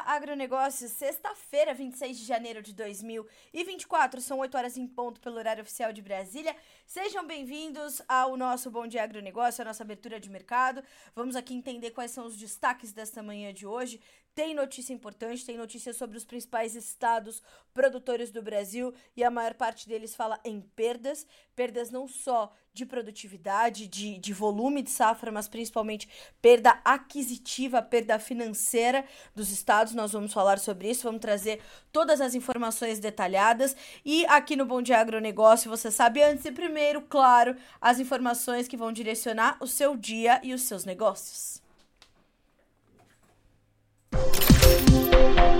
Muito bom dia, agronegócio. Sexta-feira, 26 de janeiro de 2024, são 8 horas em ponto pelo horário oficial de Brasília. Sejam bem-vindos ao nosso Bom Dia Agronegócio, a nossa abertura de mercado. Vamos aqui entender quais são os destaques desta manhã de hoje. Tem notícia importante, tem notícia sobre os principais estados produtores do Brasil e a maior parte deles fala em perdas. Perdas não só de produtividade, de, de volume de safra, mas principalmente perda aquisitiva, perda financeira dos estados. Nós vamos falar sobre isso, vamos trazer todas as informações detalhadas. E aqui no Bom Dia Agronegócio, você sabe antes e primeiro, claro, as informações que vão direcionar o seu dia e os seus negócios. Thank you.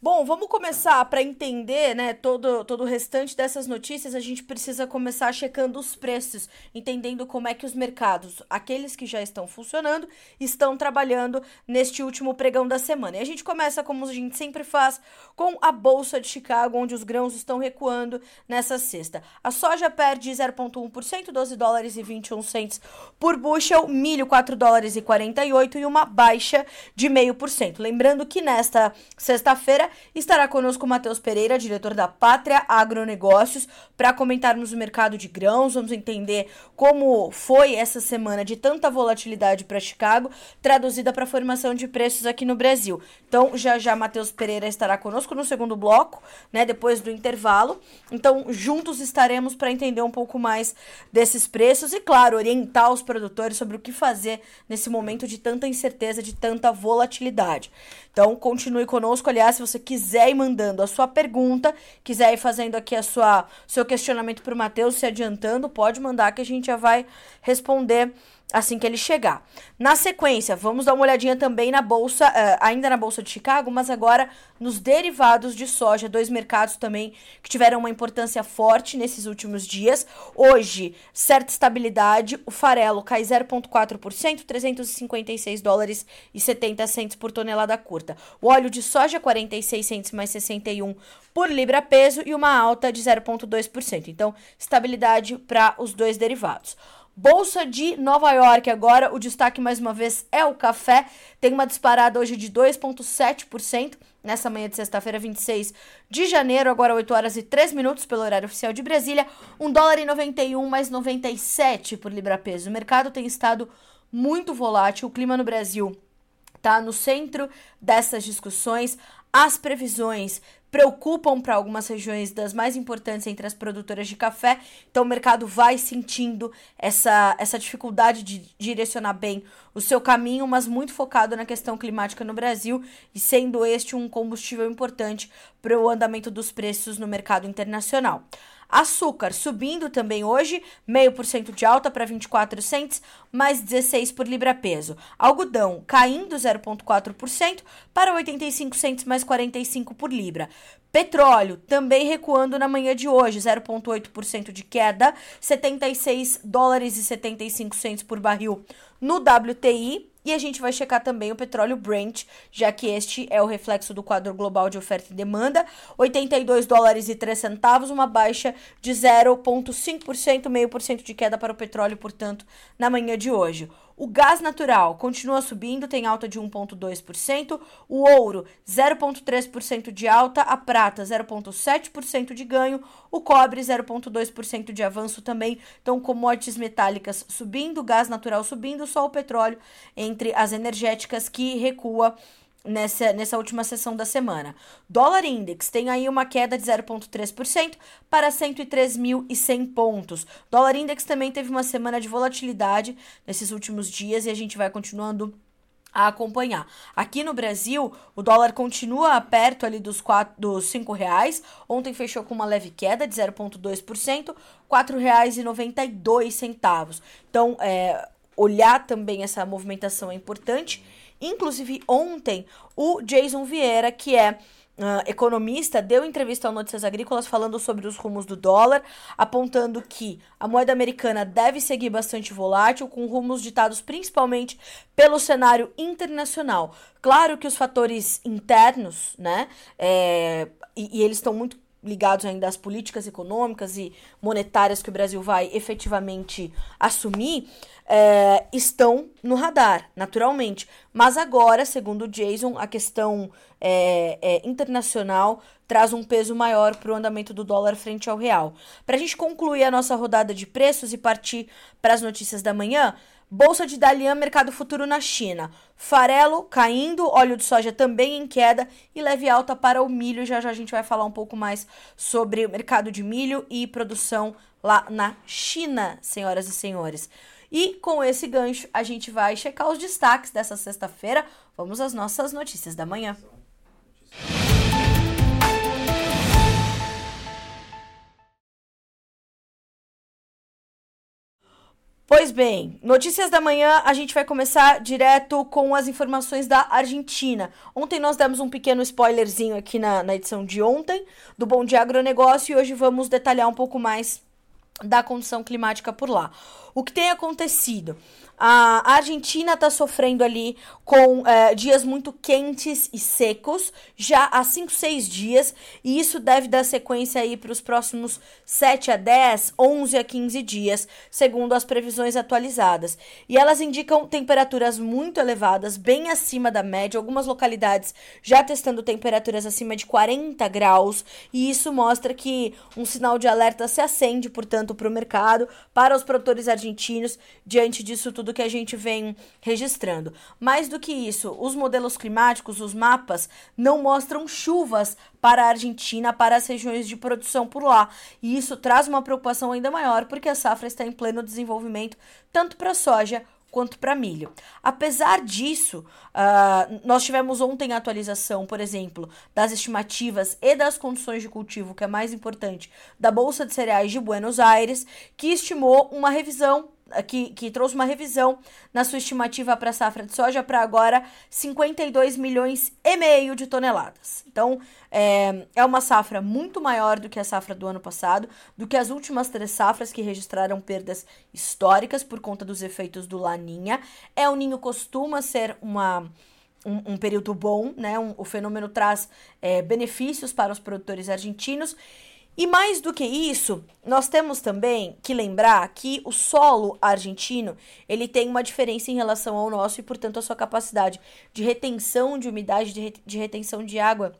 Bom, vamos começar para entender, né, todo, todo o restante dessas notícias, a gente precisa começar checando os preços, entendendo como é que os mercados, aqueles que já estão funcionando, estão trabalhando neste último pregão da semana. E a gente começa, como a gente sempre faz, com a Bolsa de Chicago, onde os grãos estão recuando nessa sexta. A soja perde 0,1%, 12 dólares e 21 cents por bushel, milho 4 dólares e 48 e uma baixa de 0,5%. Lembrando que nesta sexta-feira estará conosco o Matheus Pereira, diretor da Pátria Agronegócios, para comentarmos o mercado de grãos. Vamos entender como foi essa semana de tanta volatilidade para Chicago, traduzida para a formação de preços aqui no Brasil. Então, já já Matheus Pereira estará conosco no segundo bloco, né, depois do intervalo. Então, juntos estaremos para entender um pouco mais desses preços e, claro, orientar os produtores sobre o que fazer nesse momento de tanta incerteza, de tanta volatilidade. Então, continue conosco. Aliás, se você quiser ir mandando a sua pergunta, quiser ir fazendo aqui a sua seu questionamento para o Matheus, se adiantando, pode mandar que a gente já vai responder assim que ele chegar. Na sequência, vamos dar uma olhadinha também na bolsa, uh, ainda na bolsa de Chicago, mas agora nos derivados de soja, dois mercados também que tiveram uma importância forte nesses últimos dias. Hoje, certa estabilidade, o farelo cai 0,4%, 356 dólares e 70 centos por tonelada curta. O óleo de soja 46 centos mais 61 por libra peso e uma alta de 0,2%. Então, estabilidade para os dois derivados. Bolsa de Nova York, agora o destaque mais uma vez é o café. Tem uma disparada hoje de 2,7% nessa manhã de sexta-feira, 26 de janeiro, agora 8 horas e 3 minutos pelo horário oficial de Brasília. 1 dólar e 91 mais 97 por libra peso. O mercado tem estado muito volátil. O clima no Brasil está no centro dessas discussões. As previsões preocupam para algumas regiões das mais importantes entre as produtoras de café. Então o mercado vai sentindo essa, essa dificuldade de direcionar bem o seu caminho, mas muito focado na questão climática no Brasil e sendo este um combustível importante para o andamento dos preços no mercado internacional. Açúcar subindo também hoje, meio por cento de alta para 24 cents, mais 16 por libra peso. Algodão caindo 0,4% para 85 cents mais 45 por libra. Petróleo também recuando na manhã de hoje, 0,8% de queda, 76 dólares e 75 centos por barril no WTI. E a gente vai checar também o petróleo Brent, já que este é o reflexo do quadro global de oferta e demanda. 82 dólares e 3 centavos, uma baixa de 0,5%, meio por cento de queda para o petróleo, portanto, na manhã de hoje. O gás natural continua subindo, tem alta de 1,2%. O ouro, 0,3% de alta. A prata, 0,7% de ganho. O cobre, 0,2% de avanço também. Então, commodities metálicas subindo, gás natural subindo, só o petróleo entre as energéticas que recua nessa, nessa última sessão da semana. Dólar Index tem aí uma queda de 0,3% para 103.100 pontos. Dólar Index também teve uma semana de volatilidade nesses últimos dias e a gente vai continuando a acompanhar. Aqui no Brasil, o dólar continua perto ali dos, quatro, dos 5 reais. Ontem fechou com uma leve queda de 0,2%, R$ 4,92. Então, é, olhar também essa movimentação é importante. Inclusive, ontem, o Jason Vieira, que é Uh, economista deu entrevista ao Notícias Agrícolas falando sobre os rumos do dólar, apontando que a moeda americana deve seguir bastante volátil, com rumos ditados principalmente pelo cenário internacional. Claro que os fatores internos, né, é, e, e eles estão muito ligados ainda às políticas econômicas e monetárias que o Brasil vai efetivamente assumir, é, estão no radar, naturalmente. Mas agora, segundo o Jason, a questão é, é, internacional traz um peso maior para o andamento do dólar frente ao real. Para a gente concluir a nossa rodada de preços e partir para as notícias da manhã, Bolsa de Dalian, mercado futuro na China. Farelo caindo, óleo de soja também em queda e leve alta para o milho. Já já a gente vai falar um pouco mais sobre o mercado de milho e produção lá na China, senhoras e senhores. E com esse gancho, a gente vai checar os destaques dessa sexta-feira. Vamos às nossas notícias da manhã. Pois bem, notícias da manhã, a gente vai começar direto com as informações da Argentina. Ontem nós demos um pequeno spoilerzinho aqui na, na edição de ontem do Bom Dia Agronegócio e hoje vamos detalhar um pouco mais da condição climática por lá. O que tem acontecido? A Argentina está sofrendo ali com é, dias muito quentes e secos, já há 5, 6 dias, e isso deve dar sequência aí para os próximos 7 a 10, 11 a 15 dias, segundo as previsões atualizadas. E elas indicam temperaturas muito elevadas, bem acima da média, algumas localidades já testando temperaturas acima de 40 graus, e isso mostra que um sinal de alerta se acende, portanto, para o mercado, para os produtores argentinos, diante disso tudo que a gente vem registrando. Mais do que isso, os modelos climáticos, os mapas, não mostram chuvas para a Argentina, para as regiões de produção por lá. E isso traz uma preocupação ainda maior, porque a safra está em pleno desenvolvimento, tanto para a soja quanto para milho. Apesar disso, uh, nós tivemos ontem a atualização, por exemplo, das estimativas e das condições de cultivo, que é mais importante, da Bolsa de Cereais de Buenos Aires, que estimou uma revisão que, que trouxe uma revisão na sua estimativa para a safra de soja para agora 52 milhões e meio de toneladas. Então, é, é uma safra muito maior do que a safra do ano passado, do que as últimas três safras que registraram perdas históricas por conta dos efeitos do Laninha. É o Ninho costuma ser uma um, um, período bom, né? Um, o fenômeno traz é, benefícios para os produtores argentinos e mais do que isso, nós temos também que lembrar que o solo argentino, ele tem uma diferença em relação ao nosso e, portanto, a sua capacidade de retenção de umidade, de, de retenção de água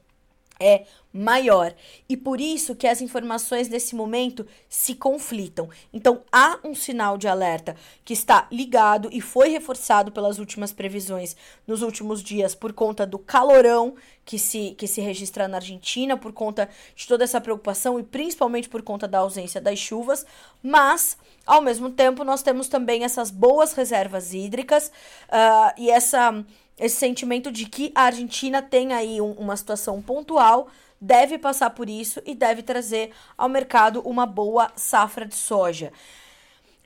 é maior. E por isso que as informações nesse momento se conflitam. Então há um sinal de alerta que está ligado e foi reforçado pelas últimas previsões nos últimos dias por conta do calorão que se, que se registra na Argentina, por conta de toda essa preocupação e principalmente por conta da ausência das chuvas, mas ao mesmo tempo nós temos também essas boas reservas hídricas uh, e essa esse sentimento de que a Argentina tem aí um, uma situação pontual, deve passar por isso e deve trazer ao mercado uma boa safra de soja.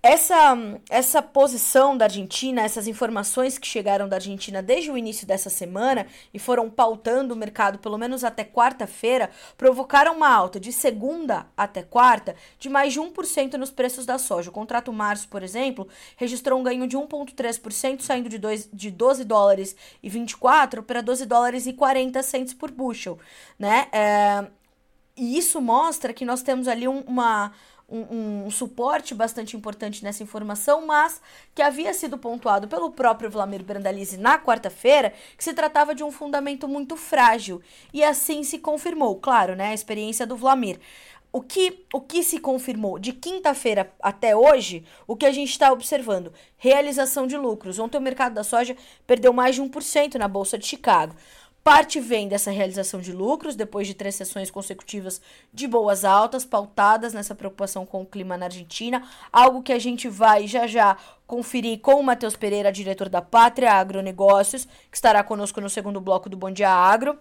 Essa, essa posição da Argentina, essas informações que chegaram da Argentina desde o início dessa semana e foram pautando o mercado pelo menos até quarta-feira, provocaram uma alta de segunda até quarta de mais de 1% nos preços da soja. O contrato março, por exemplo, registrou um ganho de 1,3%, saindo de, dois, de 12 dólares e 24 para 12 dólares e 40 centes por bushel, né? É, e isso mostra que nós temos ali um, uma um, um, suporte bastante importante nessa informação, mas que havia sido pontuado pelo próprio Vlamir Brandalize na quarta-feira, que se tratava de um fundamento muito frágil. E assim se confirmou, claro, né? A experiência do Vlamir. O que, o que se confirmou de quinta-feira até hoje, o que a gente está observando? Realização de lucros. Ontem o mercado da soja perdeu mais de 1% na Bolsa de Chicago. Parte vem dessa realização de lucros, depois de três sessões consecutivas de boas altas, pautadas nessa preocupação com o clima na Argentina, algo que a gente vai já já conferir com o Matheus Pereira, diretor da Pátria Agronegócios, que estará conosco no segundo bloco do Bom Dia Agro.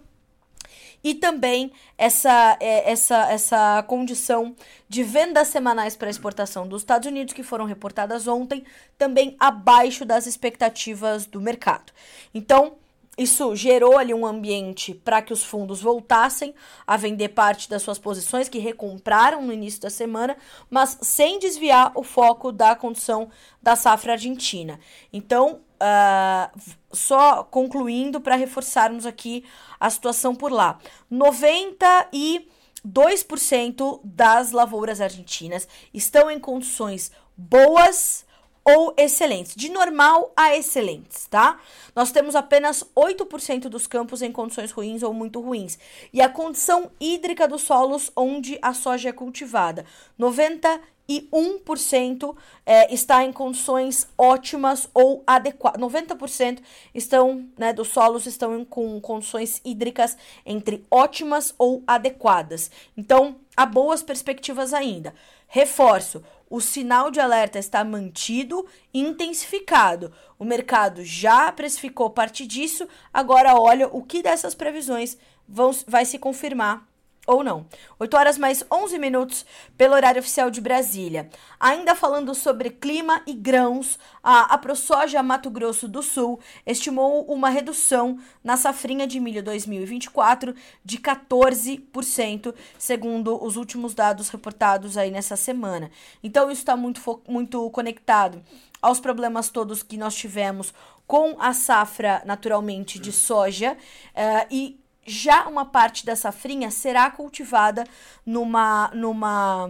E também essa, é, essa, essa condição de vendas semanais para exportação dos Estados Unidos, que foram reportadas ontem, também abaixo das expectativas do mercado. Então, isso gerou ali um ambiente para que os fundos voltassem a vender parte das suas posições que recompraram no início da semana, mas sem desviar o foco da condição da safra argentina. Então, uh, só concluindo para reforçarmos aqui a situação por lá. 90 e 2% das lavouras argentinas estão em condições boas ou excelentes, de normal a excelentes, tá? Nós temos apenas 8% dos campos em condições ruins ou muito ruins. E a condição hídrica dos solos onde a soja é cultivada, 91% é, está em condições ótimas ou adequadas. 90% estão, né, dos solos estão em, com condições hídricas entre ótimas ou adequadas. Então, há boas perspectivas ainda. Reforço, o sinal de alerta está mantido e intensificado. O mercado já precificou parte disso, agora olha o que dessas previsões vão, vai se confirmar ou não. 8 horas mais 11 minutos pelo horário oficial de Brasília. Ainda falando sobre clima e grãos, a AproSoja Mato Grosso do Sul estimou uma redução na safrinha de milho 2024 de 14%, segundo os últimos dados reportados aí nessa semana. Então isso está muito, muito conectado aos problemas todos que nós tivemos com a safra, naturalmente, de soja uh, e já uma parte da safrinha será cultivada numa, numa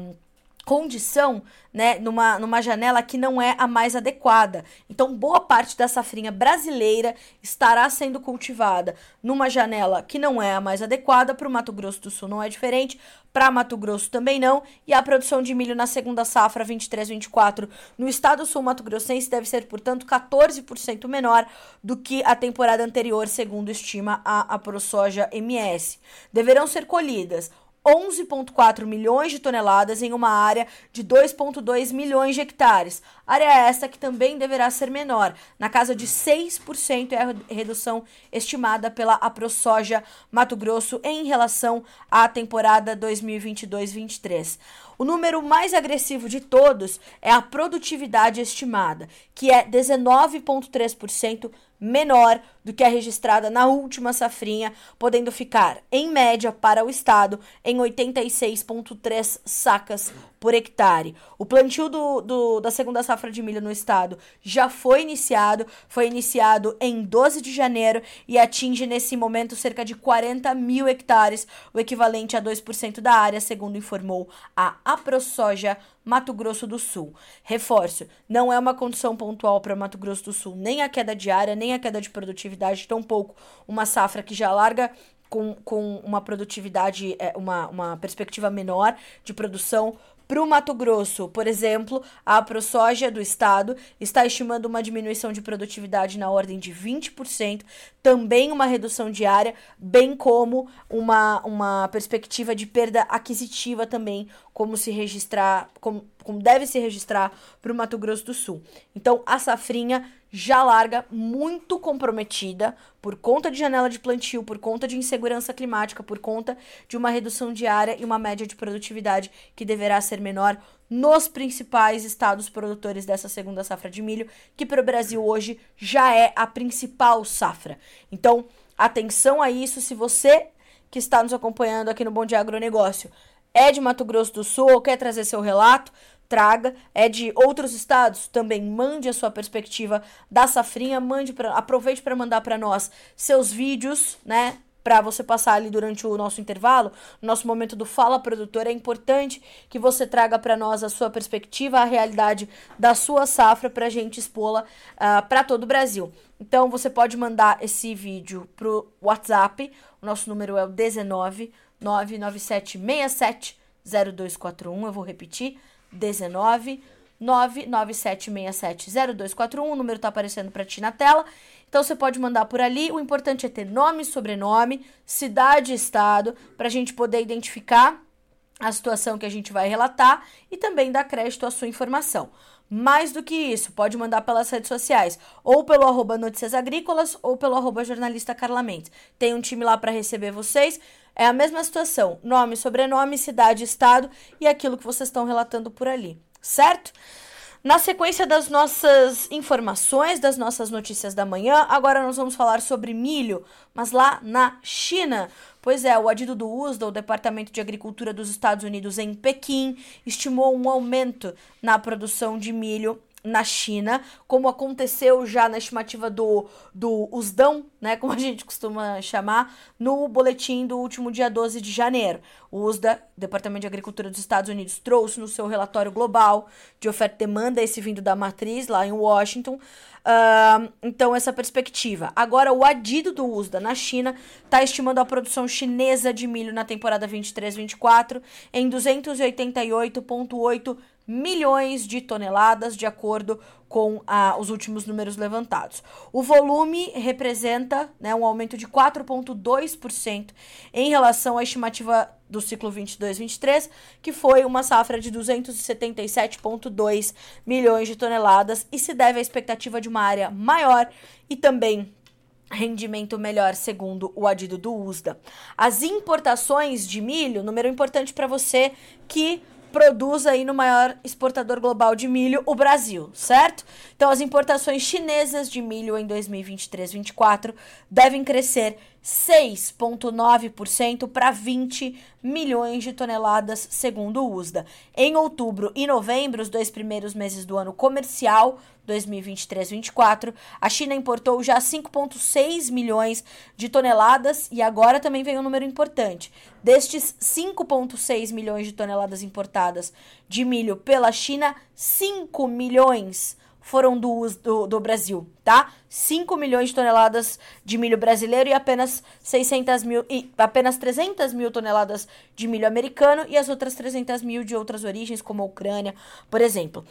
condição, né, numa, numa janela que não é a mais adequada. Então, boa parte da safrinha brasileira estará sendo cultivada numa janela que não é a mais adequada. Para o Mato Grosso do Sul não é diferente, para Mato Grosso também não. E a produção de milho na segunda safra 23-24 no estado sul Mato Grossense deve ser, portanto, 14% menor do que a temporada anterior, segundo estima a, a ProSoja MS. Deverão ser colhidas 11,4 milhões de toneladas em uma área de 2,2 milhões de hectares. Área essa que também deverá ser menor, na casa de 6% é a redução estimada pela AproSoja Mato Grosso em relação à temporada 2022-23. O número mais agressivo de todos é a produtividade estimada, que é 19,3% menor do que a registrada na última safrinha, podendo ficar, em média, para o estado, em 86,3 sacas por hectare. O plantio do, do, da segunda safra de milho no estado já foi iniciado, foi iniciado em 12 de janeiro e atinge nesse momento cerca de 40 mil hectares, o equivalente a 2% da área, segundo informou a AproSoja Mato Grosso do Sul. Reforço, não é uma condição pontual para Mato Grosso do Sul nem a queda de área, nem a queda de produtividade, tampouco uma safra que já larga com, com uma produtividade, é, uma, uma perspectiva menor de produção para o Mato Grosso, por exemplo, a ProSoja do estado está estimando uma diminuição de produtividade na ordem de 20%, também uma redução diária, bem como uma, uma perspectiva de perda aquisitiva também, como se registrar, como, como deve se registrar para o Mato Grosso do Sul. Então, a safrinha já larga muito comprometida por conta de janela de plantio, por conta de insegurança climática, por conta de uma redução diária e uma média de produtividade que deverá ser menor nos principais estados produtores dessa segunda safra de milho, que para o Brasil hoje já é a principal safra. Então, atenção a isso, se você que está nos acompanhando aqui no Bom Dia Agronegócio é de Mato Grosso do Sul ou quer trazer seu relato, traga. É de outros estados, também mande a sua perspectiva da safrinha, mande pra, aproveite para mandar para nós seus vídeos, né? Para você passar ali durante o nosso intervalo, no nosso momento do Fala Produtor, é importante que você traga para nós a sua perspectiva, a realidade da sua safra para a gente expô-la uh, ah, para todo o Brasil. Então você pode mandar esse vídeo pro WhatsApp, o nosso número é o 19 99767 0241, eu vou repetir, 19 997670241. O número tá aparecendo para ti na tela. Então você pode mandar por ali. O importante é ter nome, sobrenome, cidade e estado, para a gente poder identificar a situação que a gente vai relatar e também dar crédito à sua informação. Mais do que isso, pode mandar pelas redes sociais, ou pelo arroba Notícias Agrícolas, ou pelo arroba jornalista Carla Mendes. Tem um time lá para receber vocês. É a mesma situação: nome, sobrenome, cidade, estado e aquilo que vocês estão relatando por ali, certo? Na sequência das nossas informações, das nossas notícias da manhã, agora nós vamos falar sobre milho, mas lá na China. Pois é, o adido do USDA, o Departamento de Agricultura dos Estados Unidos em Pequim, estimou um aumento na produção de milho na China, como aconteceu já na estimativa do, do USDAM, né, como a gente costuma chamar, no boletim do último dia 12 de janeiro. O USDA, Departamento de Agricultura dos Estados Unidos, trouxe no seu relatório global de oferta e demanda, esse vindo da matriz lá em Washington, uh, então essa perspectiva. Agora, o adido do USDA na China está estimando a produção chinesa de milho na temporada 23-24 em 288,8 milhões de toneladas, de acordo com ah, os últimos números levantados. O volume representa né, um aumento de 4,2% em relação à estimativa do ciclo 22-23, que foi uma safra de 277,2 milhões de toneladas e se deve à expectativa de uma área maior e também rendimento melhor, segundo o adido do USDA. As importações de milho, número importante para você que produz aí no maior exportador global de milho, o Brasil, certo? Então, as importações chinesas de milho em 2023-24 devem crescer 6,9% para 20 milhões de toneladas, segundo o USDA. Em outubro e novembro, os dois primeiros meses do ano comercial 2023-24, a China importou já 5,6 milhões de toneladas e agora também vem um número importante. Destes 5,6 milhões de toneladas importadas de milho pela China, 5 milhões foram do, do, do Brasil, tá? 5 milhões de toneladas de milho brasileiro e apenas 600 mil, e apenas 300 mil toneladas de milho americano e as outras 300 mil de outras origens, como a Ucrânia, por exemplo.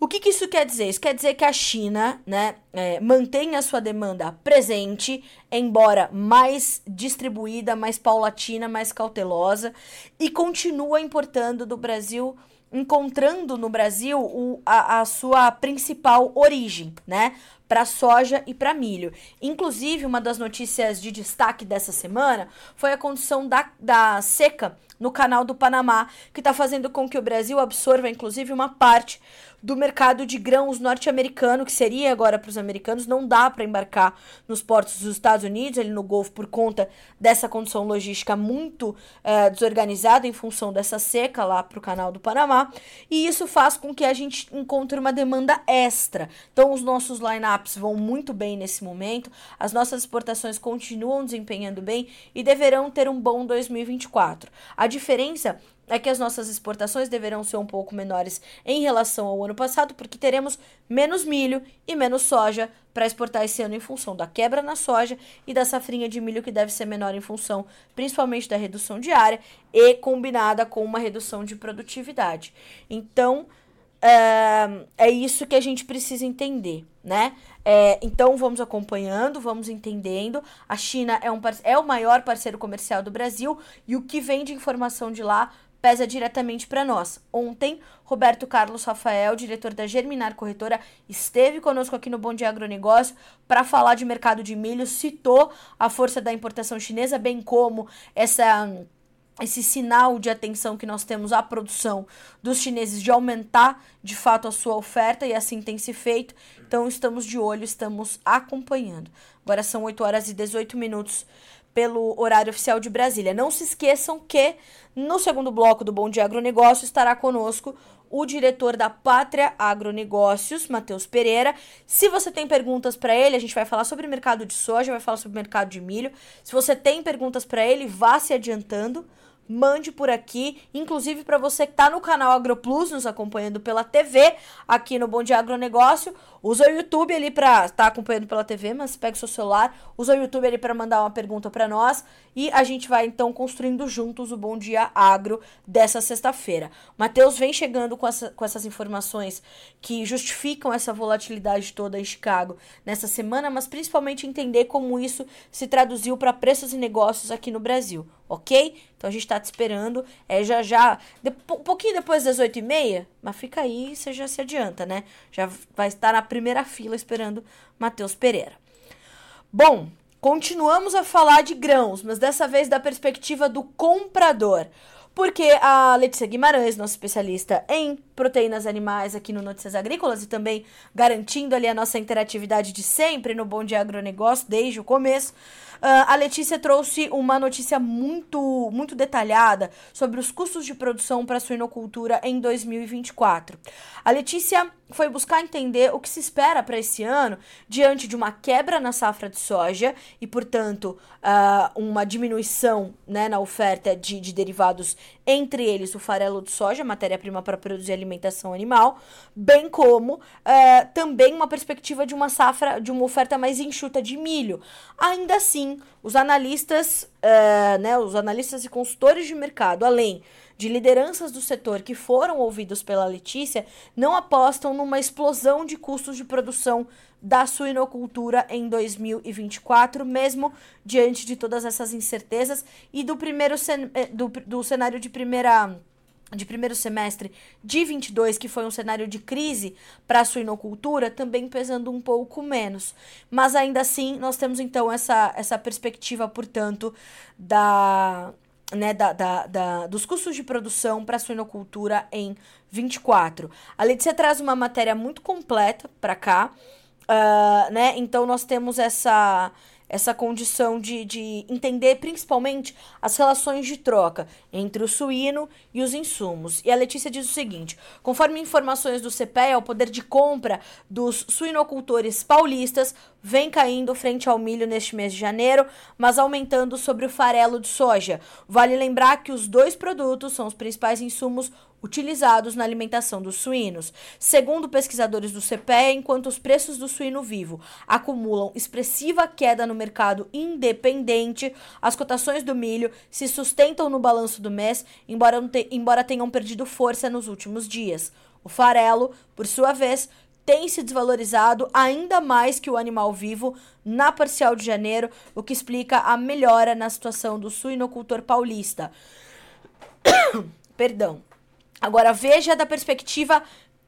O que, que, isso quer dizer? Isso quer dizer que a China né, é, mantém a sua demanda presente, embora mais distribuída, mais paulatina, mais cautelosa, e continua importando do Brasil encontrando no Brasil o, a, a sua principal origem, né? Para soja e para milho. Inclusive, uma das notícias de destaque dessa semana foi a condição da, da seca no canal do Panamá, que está fazendo com que o Brasil absorva, inclusive, uma parte do mercado de grãos norte-americano, que seria agora para os americanos, não dá para embarcar nos portos dos Estados Unidos, ali no Golfo, por conta dessa condição logística muito é, desorganizada em função dessa seca lá para o canal do Panamá, e isso faz com que a gente encontre uma demanda extra. Então, os nossos lineups vão muito bem nesse momento, as nossas exportações continuam desempenhando bem e deverão ter um bom 2024. A diferença é que as nossas exportações deverão ser um pouco menores em relação ao ano passado, porque teremos menos milho e menos soja para exportar esse ano em função da quebra na soja e da safrinha de milho que deve ser menor em função principalmente da redução diária e combinada com uma redução de produtividade. Então, é, isso que a gente precisa entender, né? É, então vamos acompanhando, vamos entendendo. A China é, um, é o maior parceiro comercial do Brasil e o que vem de informação de lá pesa diretamente para nós. Ontem, Roberto Carlos Rafael, diretor da Germinar Corretora, esteve conosco aqui no Bom Dia Agronegócio para falar de mercado de milho, citou a força da importação chinesa, bem como essa esse sinal de atenção que nós temos à produção dos chineses de aumentar de fato a sua oferta e assim tem se feito. Então estamos de olho, estamos acompanhando. Agora são 8 horas e 18 minutos pelo horário oficial de Brasília. Não se esqueçam que no segundo bloco do Bom Dia Agronegócio estará conosco o diretor da Pátria Agronegócios, Matheus Pereira. Se você tem perguntas para ele, a gente vai falar sobre mercado de soja, vai falar sobre mercado de milho. Se você tem perguntas para ele, vá se adiantando mande por aqui, inclusive para você que está no canal AgroPlus, nos acompanhando pela TV, aqui no Bom Dia Agronegócio, usa o YouTube ali para estar tá acompanhando pela TV, mas pega o seu celular, usa o YouTube ali para mandar uma pergunta para nós e a gente vai então construindo juntos o Bom Dia Agro dessa sexta-feira. Matheus vem chegando com, essa, com essas informações que justificam essa volatilidade toda em Chicago nessa semana, mas principalmente entender como isso se traduziu para preços e negócios aqui no Brasil ok? Então a gente tá te esperando. É já já. De, um pouquinho depois das 8h30, mas fica aí você já se adianta, né? Já vai estar na primeira fila esperando Matheus Pereira. Bom, continuamos a falar de grãos, mas dessa vez da perspectiva do comprador. Porque a Letícia Guimarães, nossa especialista em proteínas animais aqui no Notícias Agrícolas e também garantindo ali a nossa interatividade de sempre no Bom Dia Agronegócio desde o começo, Uh, a Letícia trouxe uma notícia muito, muito detalhada sobre os custos de produção para a suinocultura em 2024. A Letícia foi buscar entender o que se espera para esse ano diante de uma quebra na safra de soja e, portanto, uh, uma diminuição né, na oferta de, de derivados, entre eles o farelo de soja, matéria-prima para produzir alimentação animal, bem como uh, também uma perspectiva de uma safra, de uma oferta mais enxuta de milho. Ainda assim, os analistas, uh, né, os analistas e consultores de mercado, além de lideranças do setor que foram ouvidos pela Letícia não apostam numa explosão de custos de produção da suinocultura em 2024, mesmo diante de todas essas incertezas e do primeiro eh, do, do cenário de primeira de primeiro semestre de 22, que foi um cenário de crise para a suinocultura, também pesando um pouco menos. Mas ainda assim, nós temos então essa, essa perspectiva, portanto, da, né, da, da, da, dos custos de produção para a suinocultura em 24. A Letícia traz uma matéria muito completa para cá, uh, né? Então nós temos essa essa condição de, de entender principalmente as relações de troca entre o suíno e os insumos. E a Letícia diz o seguinte: conforme informações do CPEA, o poder de compra dos suinocultores paulistas vem caindo frente ao milho neste mês de janeiro, mas aumentando sobre o farelo de soja. Vale lembrar que os dois produtos são os principais insumos utilizados na alimentação dos suínos. Segundo pesquisadores do CPE, enquanto os preços do suíno vivo acumulam expressiva queda no mercado independente, as cotações do milho se sustentam no balanço do mês, embora, embora tenham perdido força nos últimos dias. O farelo, por sua vez, tem se desvalorizado ainda mais que o animal vivo na parcial de janeiro, o que explica a melhora na situação do suinocultor paulista. Perdão. Agora veja da perspectiva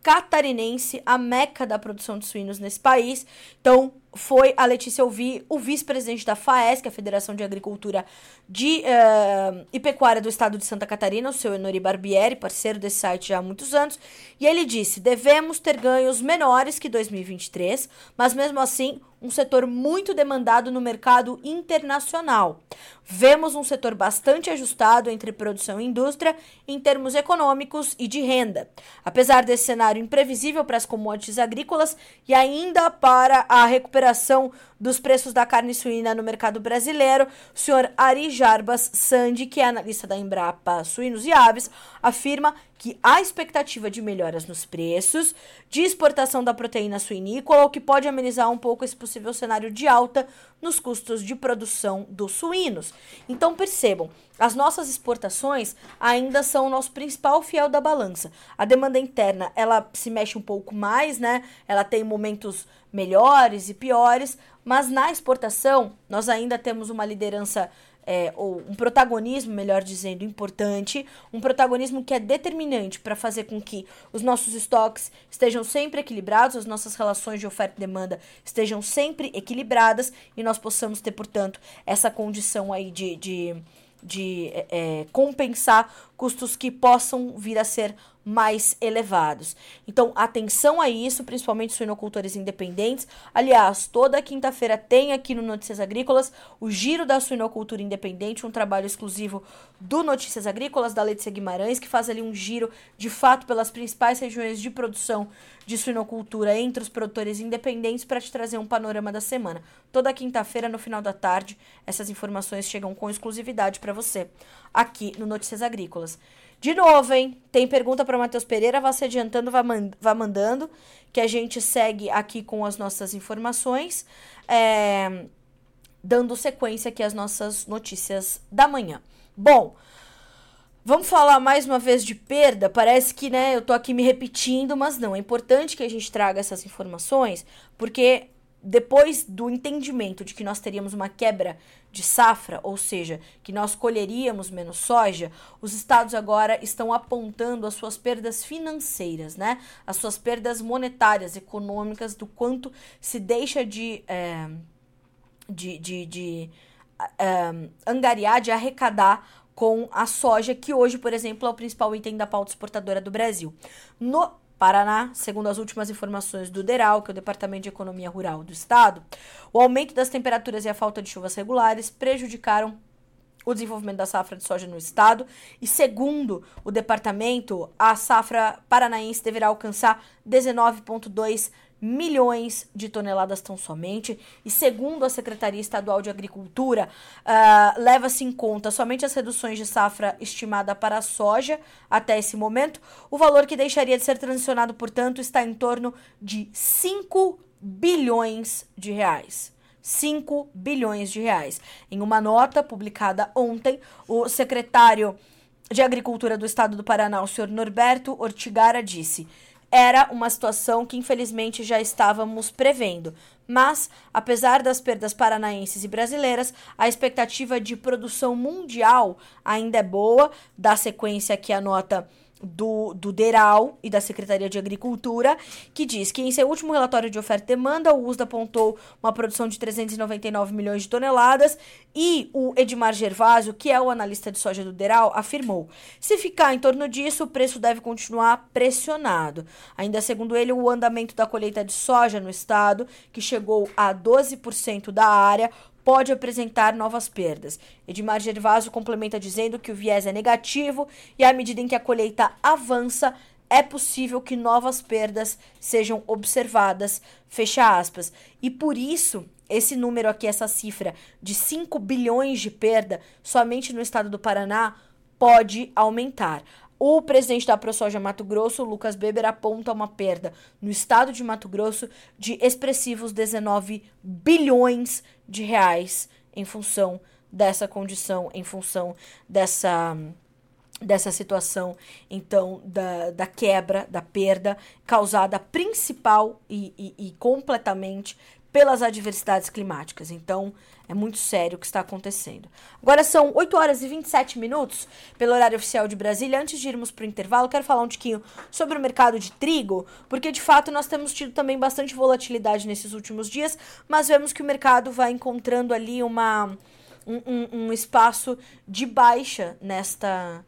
catarinense, a meca da produção de suínos nesse país. Então, foi a Letícia ouvir o vice-presidente da FAES, é a Federação de Agricultura de uh, e Pecuária do Estado de Santa Catarina, o seu Enori Barbieri, parceiro desse site já há muitos anos, e ele disse: devemos ter ganhos menores que 2023, mas mesmo assim um setor muito demandado no mercado internacional. Vemos um setor bastante ajustado entre produção e indústria em termos econômicos e de renda. Apesar desse cenário imprevisível para as commodities agrícolas e ainda para a recuperação dos preços da carne suína no mercado brasileiro, o senhor Ari Jarbas Sandi, que é analista da Embrapa Suínos e Aves, afirma que há expectativa de melhoras nos preços de exportação da proteína suinícola, o que pode amenizar um pouco esse possível cenário de alta nos custos de produção dos suínos. Então percebam, as nossas exportações ainda são o nosso principal fiel da balança. A demanda interna, ela se mexe um pouco mais, né? Ela tem momentos melhores e piores, mas na exportação nós ainda temos uma liderança é, ou um protagonismo, melhor dizendo, importante, um protagonismo que é determinante para fazer com que os nossos estoques estejam sempre equilibrados, as nossas relações de oferta e demanda estejam sempre equilibradas e nós possamos ter, portanto, essa condição aí de, de, de é, é compensar custos que possam vir a ser mais elevados. Então, atenção a isso, principalmente suinocultores independentes. Aliás, toda quinta-feira tem aqui no Notícias Agrícolas o Giro da Suinocultura Independente, um trabalho exclusivo do Notícias Agrícolas, da Letícia Guimarães, que faz ali um giro de fato pelas principais regiões de produção de suinocultura entre os produtores independentes para te trazer um panorama da semana. Toda quinta-feira, no final da tarde, essas informações chegam com exclusividade para você aqui no Notícias Agrícolas. De novo, hein? Tem pergunta para Matheus Pereira, vá se adiantando, vá, man vá mandando, que a gente segue aqui com as nossas informações, é, dando sequência aqui às nossas notícias da manhã. Bom, vamos falar mais uma vez de perda. Parece que, né, eu tô aqui me repetindo, mas não. É importante que a gente traga essas informações, porque depois do entendimento de que nós teríamos uma quebra de safra, ou seja, que nós colheríamos menos soja, os estados agora estão apontando as suas perdas financeiras, né? As suas perdas monetárias, econômicas, do quanto se deixa de. É, de, de, de é, angariar, de arrecadar com a soja, que hoje, por exemplo, é o principal item da pauta exportadora do Brasil. No Paraná, segundo as últimas informações do DERAL, que é o Departamento de Economia Rural do Estado, o aumento das temperaturas e a falta de chuvas regulares prejudicaram o desenvolvimento da safra de soja no estado. E segundo o departamento, a safra paranaense deverá alcançar 19,2 milhões de toneladas tão somente. E segundo a Secretaria Estadual de Agricultura, uh, leva-se em conta somente as reduções de safra estimada para a soja até esse momento. O valor que deixaria de ser transicionado, portanto, está em torno de 5 bilhões de reais. 5 bilhões de reais. Em uma nota publicada ontem, o secretário de Agricultura do Estado do Paraná, o senhor Norberto Ortigara, disse: era uma situação que infelizmente já estávamos prevendo. Mas, apesar das perdas paranaenses e brasileiras, a expectativa de produção mundial ainda é boa, dá sequência aqui a nota do, do DERAL e da Secretaria de Agricultura, que diz que em seu último relatório de oferta e demanda, o USDA apontou uma produção de 399 milhões de toneladas e o Edmar Gervásio, que é o analista de soja do DERAL, afirmou: se ficar em torno disso, o preço deve continuar pressionado. Ainda segundo ele, o andamento da colheita de soja no estado, que chegou a 12% da área, pode apresentar novas perdas. Edmar Gervaso complementa dizendo que o viés é negativo e à medida em que a colheita avança, é possível que novas perdas sejam observadas, fecha aspas. E por isso, esse número aqui, essa cifra de 5 bilhões de perda somente no estado do Paraná pode aumentar. O presidente da ProSoja Mato Grosso, Lucas Beber, aponta uma perda no estado de Mato Grosso de expressivos 19 bilhões de reais em função dessa condição, em função dessa dessa situação, então, da, da quebra, da perda, causada principal e, e, e completamente pelas adversidades climáticas. Então, é muito sério o que está acontecendo. Agora são 8 horas e 27 minutos, pelo horário oficial de Brasília. Antes de irmos para o intervalo, quero falar um tiquinho sobre o mercado de trigo, porque de fato nós temos tido também bastante volatilidade nesses últimos dias, mas vemos que o mercado vai encontrando ali uma, um, um, um espaço de baixa nesta.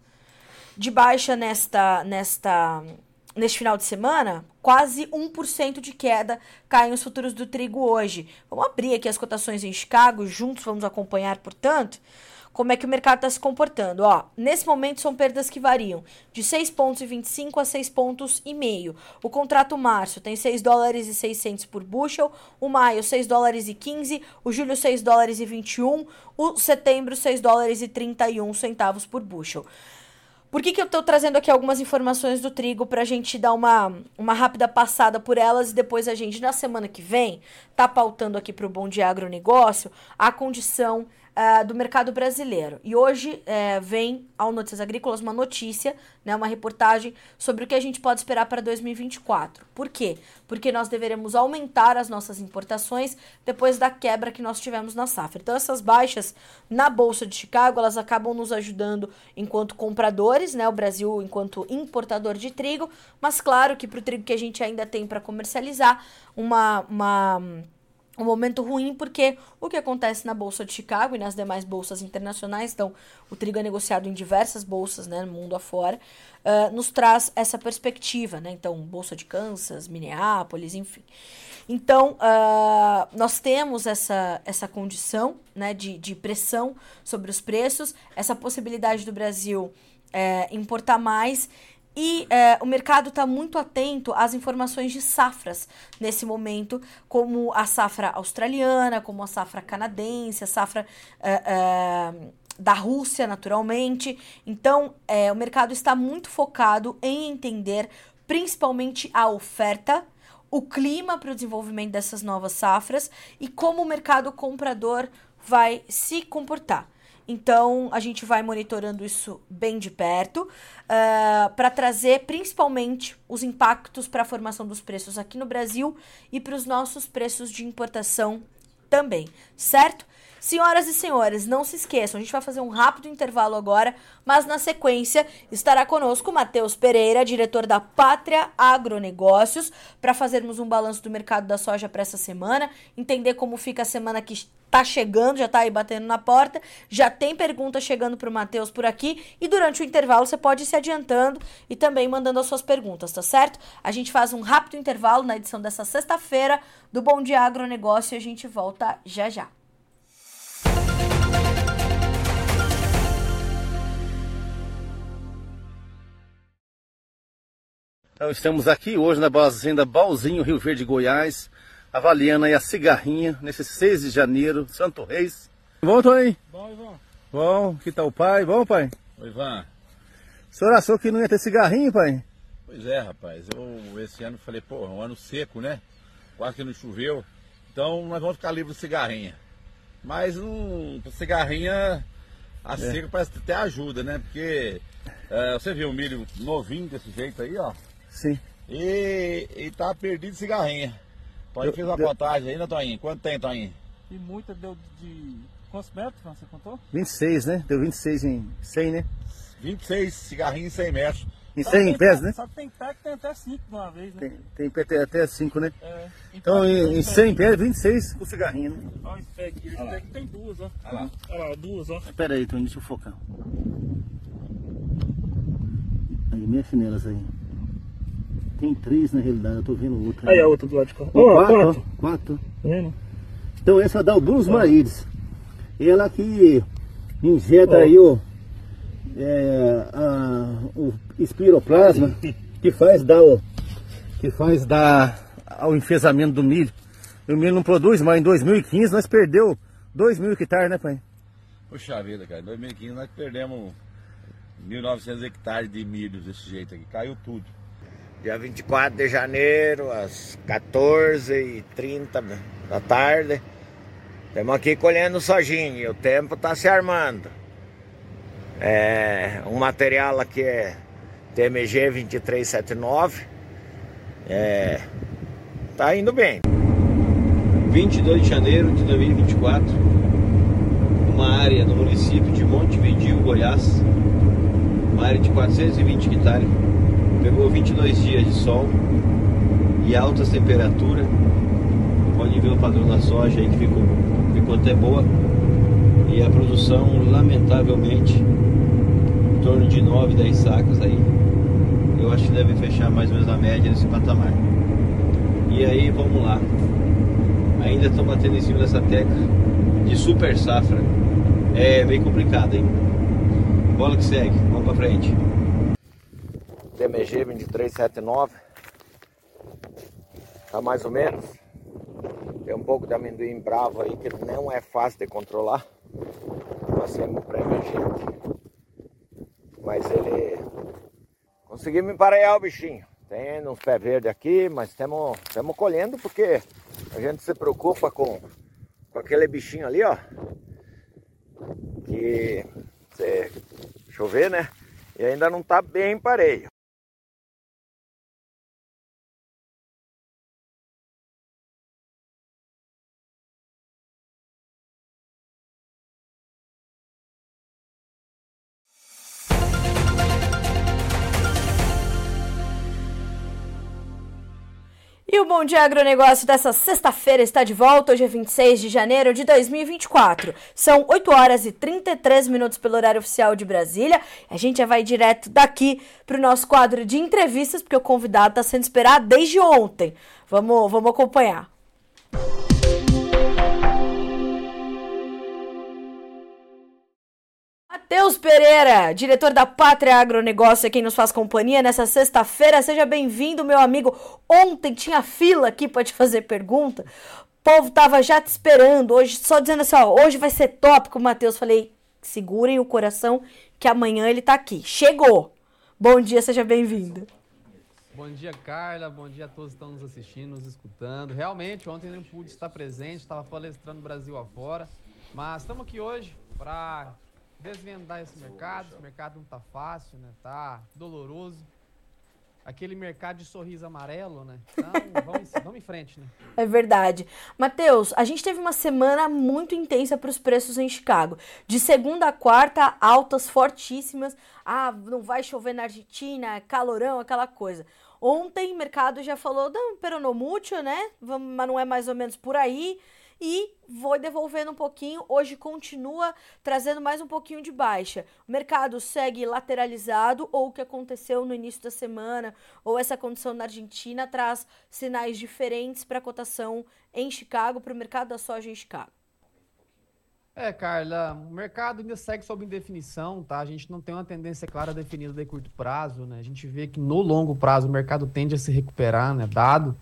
De baixa nesta. nesta neste final de semana, quase 1% de queda caem os futuros do trigo hoje. Vamos abrir aqui as cotações em Chicago, juntos vamos acompanhar, portanto, como é que o mercado está se comportando. Ó, nesse momento são perdas que variam de 6,25 pontos a 6 pontos. O contrato março tem 6 dólares e 600 por bushel, o maio 6 dólares e 15, o julho 6 dólares e 21, o setembro 6 dólares e 31 centavos por bushel. Por que, que eu estou trazendo aqui algumas informações do trigo para a gente dar uma, uma rápida passada por elas e depois a gente, na semana que vem, tá pautando aqui para o Bom Dia Agronegócio a condição uh, do mercado brasileiro. E hoje uh, vem ao Notícias Agrícolas uma notícia, né, uma reportagem sobre o que a gente pode esperar para 2024. Por quê? Porque nós deveremos aumentar as nossas importações depois da quebra que nós tivemos na safra. Então essas baixas na bolsa de Chicago, elas acabam nos ajudando enquanto compradores, né, o Brasil enquanto importador de trigo, mas claro que para o trigo que a gente ainda tem para comercializar, uma uma um momento ruim porque o que acontece na bolsa de Chicago e nas demais bolsas internacionais, então o trigo é negociado em diversas bolsas, né, no mundo afora, uh, nos traz essa perspectiva, né, então bolsa de Kansas, Minneapolis, enfim. Então uh, nós temos essa, essa condição, né, de, de pressão sobre os preços, essa possibilidade do Brasil é, importar mais e é, o mercado está muito atento às informações de safras nesse momento, como a safra australiana, como a safra canadense, a safra é, é, da Rússia, naturalmente. Então, é, o mercado está muito focado em entender principalmente a oferta o clima para o desenvolvimento dessas novas safras e como o mercado comprador vai se comportar. Então, a gente vai monitorando isso bem de perto uh, ah, para trazer principalmente os impactos para a formação dos preços aqui no Brasil e para os nossos preços de importação também, certo? Senhoras e senhores, não se esqueçam, a gente vai fazer um rápido intervalo agora, mas na sequência estará conosco Matheus Pereira, diretor da Pátria Agronegócios, para fazermos um balanço do mercado da soja para essa semana, entender como fica a semana que tá chegando, já tá aí batendo na porta, já tem pergunta chegando pro Matheus por aqui e durante o intervalo você pode ir se adiantando e também mandando as suas perguntas, tá certo? A gente faz um rápido intervalo na edição dessa sexta-feira do Bom Dia Agronegócio e a gente volta já já. Então, estamos aqui hoje na fazenda Balzinho, Rio Verde, Goiás, avaliando aí a cigarrinha nesse 6 de janeiro, Santo Reis. Bom, Tony? Bom, Ivan. Bom, que tal o pai? Bom, pai? Oi, Ivan. O senhor achou que não ia ter cigarrinho, pai? Pois é, rapaz. Eu esse ano falei, pô, é um ano seco, né? Quase que não choveu. Então nós vamos ficar livre de cigarrinha. Mas um cigarrinha a é. seca parece que até ajuda, né? Porque é, você viu o milho novinho desse jeito aí, ó. Sim. E, e tá perdido de cigarrinha. Toinho fez uma deu... contagem aí, né, Toinho? Quanto tem, Toinho? E muita deu de. Quantos metros você contou? 26, né? Deu 26 em 100, né? 26 cigarrinhos em 100 metros. Em 100 pés, né? Só que tem pé que tem até 5 de uma vez, né? Tem, tem pé tem até 5, né? É. Então, em, em 100 pés, 26 com cigarrinho, né? Olha esse pé aqui. Esse pé aqui tem duas, ó. Olha lá. Olha lá, duas, ó. Espera aí, Tony, deixa eu focar. Aí, mexe nelas aí. Tem três na realidade, eu tô vendo outra. Aí, a outra do lado de cá. Oh, quatro, quatro. quatro. Tá vendo? Então essa dá o Bruce Maíris. Ela que injeta oh. aí o, é, a, o espiroplasma que faz dar o, que faz dar ao enfesamento do milho. O milho não produz, mas em 2015 nós perdeu 2 mil hectares, né, pai? Puxa vida, cara. Em 2015 nós perdemos 1.900 hectares de milho desse jeito aqui. Caiu tudo. Dia 24 de janeiro, às 14h30 da tarde. Estamos aqui colhendo sojinho e o tempo está se armando. É, um material aqui é TMG 2379. É, tá indo bem. 22 de janeiro de 2024, uma área no município de Montevideo, Goiás, uma área de 420 hectares Pegou 22 dias de sol e altas temperaturas. Pode ver o padrão da soja aí que ficou, ficou até boa. E a produção, lamentavelmente, em torno de 9, 10 sacos aí. Eu acho que deve fechar mais ou menos a média nesse patamar. E aí, vamos lá. Ainda estão batendo em cima dessa tecla de super safra. É meio complicado, hein? Bola que segue, vamos pra frente. DMG 2379. Tá mais ou menos. Tem um pouco de amendoim bravo aí que não é fácil de controlar. Nós temos pré-emergente. Mas ele conseguiu me parear o bichinho. Tem uns pé verde aqui, mas estamos colhendo porque a gente se preocupa com, com aquele bichinho ali, ó. Que se chover, né? E ainda não tá bem pareio. E o Bom Dia Agronegócio dessa sexta-feira está de volta, hoje é 26 de janeiro de 2024. São 8 horas e 33 minutos pelo horário oficial de Brasília. A gente já vai direto daqui para o nosso quadro de entrevistas, porque o convidado está sendo esperado desde ontem. Vamos, vamos acompanhar. Matheus Pereira, diretor da Pátria Agronegócio, é quem nos faz companhia nessa sexta-feira. Seja bem-vindo, meu amigo. Ontem tinha fila aqui para te fazer pergunta. O povo tava já te esperando. Hoje, só dizendo assim, ó, hoje vai ser tópico, Matheus. Falei, segurem o coração que amanhã ele tá aqui. Chegou. Bom dia, seja bem-vindo. Bom dia, Carla. Bom dia a todos que estão nos assistindo, nos escutando. Realmente, ontem não pude estar presente, estava palestrando Brasil afora. Mas estamos aqui hoje para desvendar esse mercado. Esse mercado não tá fácil, né? Tá doloroso. Aquele mercado de sorriso amarelo, né? Então, vamos, vamos em frente, né? É verdade. Matheus, a gente teve uma semana muito intensa para os preços em Chicago. De segunda a quarta, altas fortíssimas. Ah, não vai chover na Argentina, calorão, aquela coisa. Ontem, o mercado já falou, não, peronomútil, né? Mas não é mais ou menos por aí e foi devolvendo um pouquinho. Hoje continua trazendo mais um pouquinho de baixa. O mercado segue lateralizado, ou o que aconteceu no início da semana, ou essa condição na Argentina, traz sinais diferentes para a cotação em Chicago, para o mercado da soja em Chicago. É, Carla, o mercado ainda segue sob indefinição, tá? A gente não tem uma tendência clara definida de curto prazo, né? A gente vê que no longo prazo o mercado tende a se recuperar, né? Dado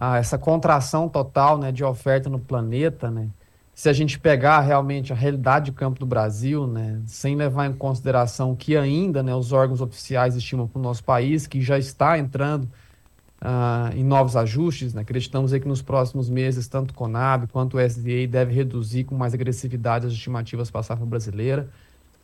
ah, essa contração total, né, de oferta no planeta, né? Se a gente pegar realmente a realidade do campo do Brasil, né, sem levar em consideração que ainda, né, os órgãos oficiais estimam para o nosso país que já está entrando uh, em novos ajustes. Né? Acreditamos aí que nos próximos meses, tanto o Conab quanto o SDA deve reduzir com mais agressividade as estimativas para a safra brasileira.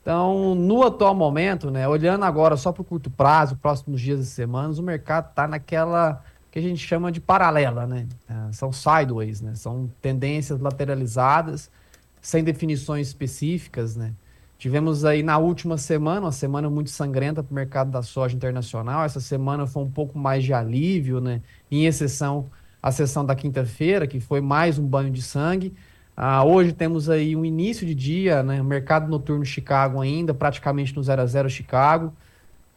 Então, no atual momento, né, olhando agora só para o curto prazo, próximos dias e semanas, o mercado está naquela que a gente chama de paralela, né? Uh, são sideways, né? São tendências lateralizadas, sem definições específicas, né? Tivemos aí na última semana, uma semana muito sangrenta para o mercado da soja internacional. Essa semana foi um pouco mais de alívio, né? Em exceção à sessão da quinta-feira, que foi mais um banho de sangue. Ah, hoje temos aí um início de dia, né? Mercado noturno Chicago ainda, praticamente no 0 a 0 Chicago.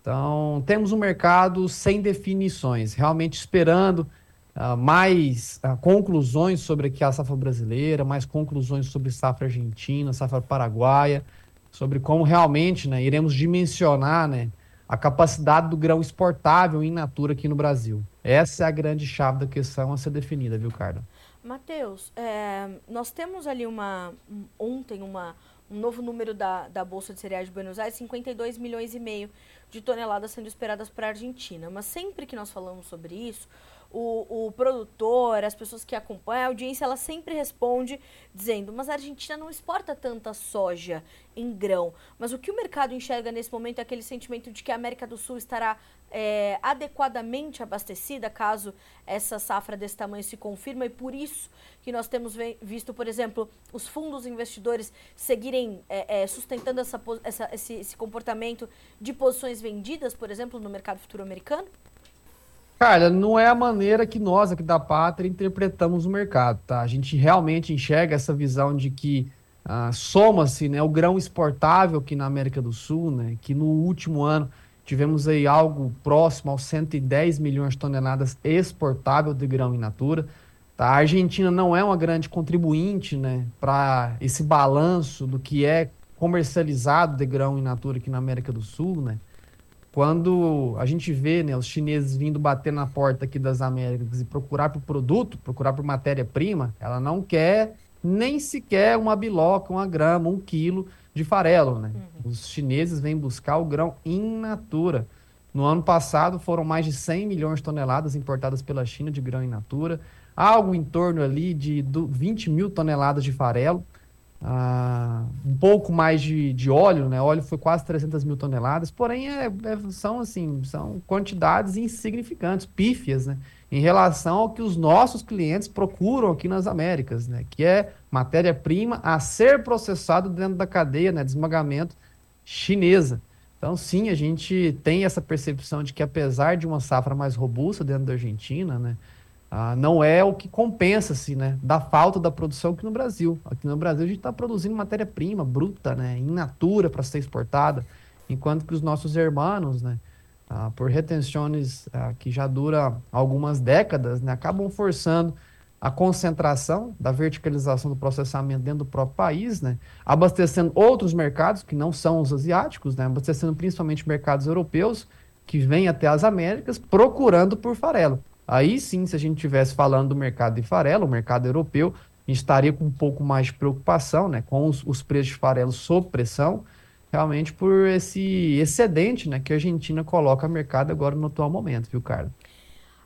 Então, temos um mercado sem definições, realmente esperando uh, mais uh, conclusões sobre aqui a safra brasileira, mais conclusões sobre safra argentina, safra paraguaia sobre como realmente né, iremos dimensionar né, a capacidade do grão exportável in natura aqui no Brasil. Essa é a grande chave da questão a ser definida, viu, Carla? Matheus, é, nós temos ali uma ontem uma, um novo número da, da Bolsa de Cereais de Buenos Aires, 52 milhões e meio de toneladas sendo esperadas para a Argentina. Mas sempre que nós falamos sobre isso, o, o produtor, as pessoas que acompanham, a audiência, ela sempre responde dizendo: mas a Argentina não exporta tanta soja em grão. Mas o que o mercado enxerga nesse momento é aquele sentimento de que a América do Sul estará é, adequadamente abastecida caso essa safra desse tamanho se confirma e por isso que nós temos visto, por exemplo, os fundos investidores seguirem é, é, sustentando essa, essa, esse, esse comportamento de posições vendidas, por exemplo, no mercado futuro americano? Cara, não é a maneira que nós aqui da Pátria interpretamos o mercado, tá? A gente realmente enxerga essa visão de que ah, soma-se né, o grão exportável aqui na América do Sul, né? Que no último ano tivemos aí algo próximo aos 110 milhões de toneladas exportável de grão in natura. Tá? A Argentina não é uma grande contribuinte né, para esse balanço do que é comercializado de grão in natura aqui na América do Sul, né? Quando a gente vê né, os chineses vindo bater na porta aqui das Américas e procurar por produto, procurar por matéria-prima, ela não quer nem sequer uma biloca, uma grama, um quilo de farelo. Né? Uhum. Os chineses vêm buscar o grão in natura. No ano passado foram mais de 100 milhões de toneladas importadas pela China de grão in natura, algo em torno ali de 20 mil toneladas de farelo ah, um pouco mais de, de óleo, né? Óleo foi quase 300 mil toneladas, porém é, é, são assim, são quantidades insignificantes, pífias, né? Em relação ao que os nossos clientes procuram aqui nas Américas, né? Que é matéria-prima a ser processado dentro da cadeia né, de esmagamento chinesa. Então, sim, a gente tem essa percepção de que apesar de uma safra mais robusta dentro da Argentina, né? Ah, não é o que compensa-se né, da falta da produção aqui no Brasil. Aqui no Brasil a gente está produzindo matéria-prima bruta, né, in natura para ser exportada, enquanto que os nossos irmãos, né, ah, por retenções ah, que já duram algumas décadas, né, acabam forçando a concentração da verticalização do processamento dentro do próprio país, né, abastecendo outros mercados que não são os asiáticos, né, abastecendo principalmente mercados europeus que vêm até as Américas procurando por farelo. Aí sim, se a gente estivesse falando do mercado de farelo, o mercado europeu, a gente estaria com um pouco mais de preocupação, né, com os, os preços de farelo sob pressão, realmente por esse excedente, né, que a Argentina coloca no mercado agora no atual momento, viu, Carlos?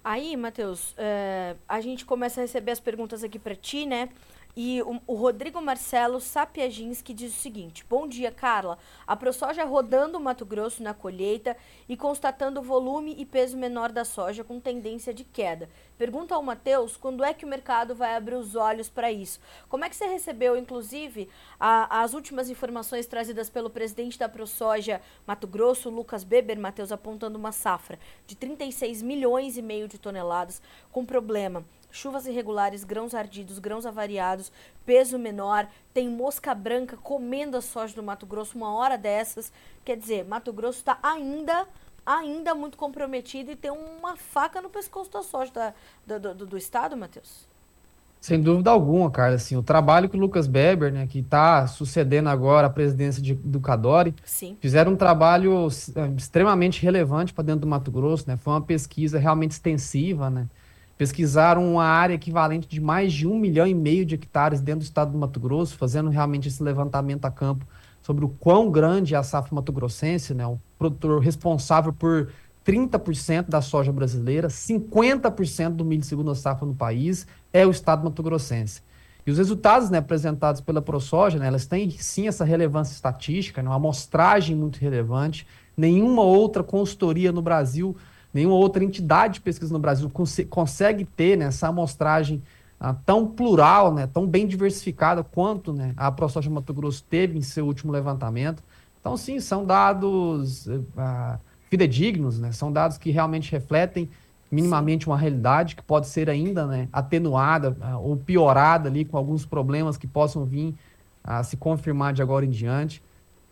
Aí, Matheus, é, a gente começa a receber as perguntas aqui para ti, né? E o, o, Rodrigo Marcelo Sapiaginski diz o seguinte: Bom dia, Carla. A ProSoja rodando o Mato Grosso na colheita e constatando volume e peso menor da soja com tendência de queda. Pergunta ao Matheus quando é que o mercado vai abrir os olhos para isso. Como é que você recebeu, inclusive, a, as últimas informações trazidas pelo presidente da ProSoja Mato Grosso, Lucas Beber, Matheus, apontando uma safra de 36 milhões e meio de toneladas com problema chuvas irregulares, grãos ardidos, grãos avariados, peso menor, tem mosca branca comendo a soja do Mato Grosso uma hora dessas. Quer dizer, Mato Grosso está ainda ainda muito comprometido e tem uma faca no pescoço da soja da, do, do, do estado, Matheus? Sem dúvida alguma, Carla. Assim, o trabalho que o Lucas Beber, né, que está sucedendo agora a presidência de, do Cadore, Sim. fizeram um trabalho é, extremamente relevante para dentro do Mato Grosso. Né? Foi uma pesquisa realmente extensiva. Né? Pesquisaram uma área equivalente de mais de um milhão e meio de hectares dentro do estado do Mato Grosso, fazendo realmente esse levantamento a campo sobre o quão grande é a safra mato-grossense, né? o produtor responsável por 30% da soja brasileira, 50% do milho segunda safra no país é o estado mato-grossense. E os resultados né, apresentados pela ProSoja, né, elas têm sim essa relevância estatística, né, uma amostragem muito relevante. Nenhuma outra consultoria no Brasil, nenhuma outra entidade de pesquisa no Brasil cons consegue ter né, essa amostragem ah, tão plural, né, tão bem diversificada quanto né, a ProSoja Mato Grosso teve em seu último levantamento. Então, sim, são dados. Ah, fidedignos, né? São dados que realmente refletem minimamente uma realidade que pode ser ainda né, atenuada uh, ou piorada ali com alguns problemas que possam vir a se confirmar de agora em diante.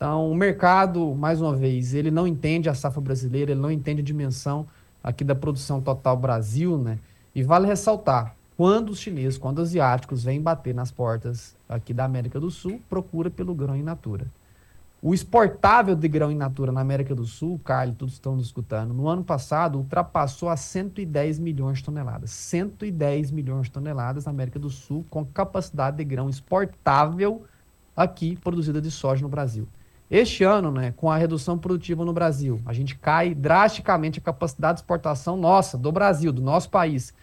Então, o mercado, mais uma vez, ele não entende a safra brasileira, ele não entende a dimensão aqui da produção total Brasil, né? E vale ressaltar, quando os chineses, quando os asiáticos vêm bater nas portas aqui da América do Sul, procura pelo grão in natura. O exportável de grão in natura na América do Sul, Carlos, todos estão nos escutando, no ano passado ultrapassou a 110 milhões de toneladas. 110 milhões de toneladas na América do Sul, com capacidade de grão exportável aqui produzida de soja no Brasil. Este ano, né, com a redução produtiva no Brasil, a gente cai drasticamente a capacidade de exportação nossa, do Brasil, do nosso país,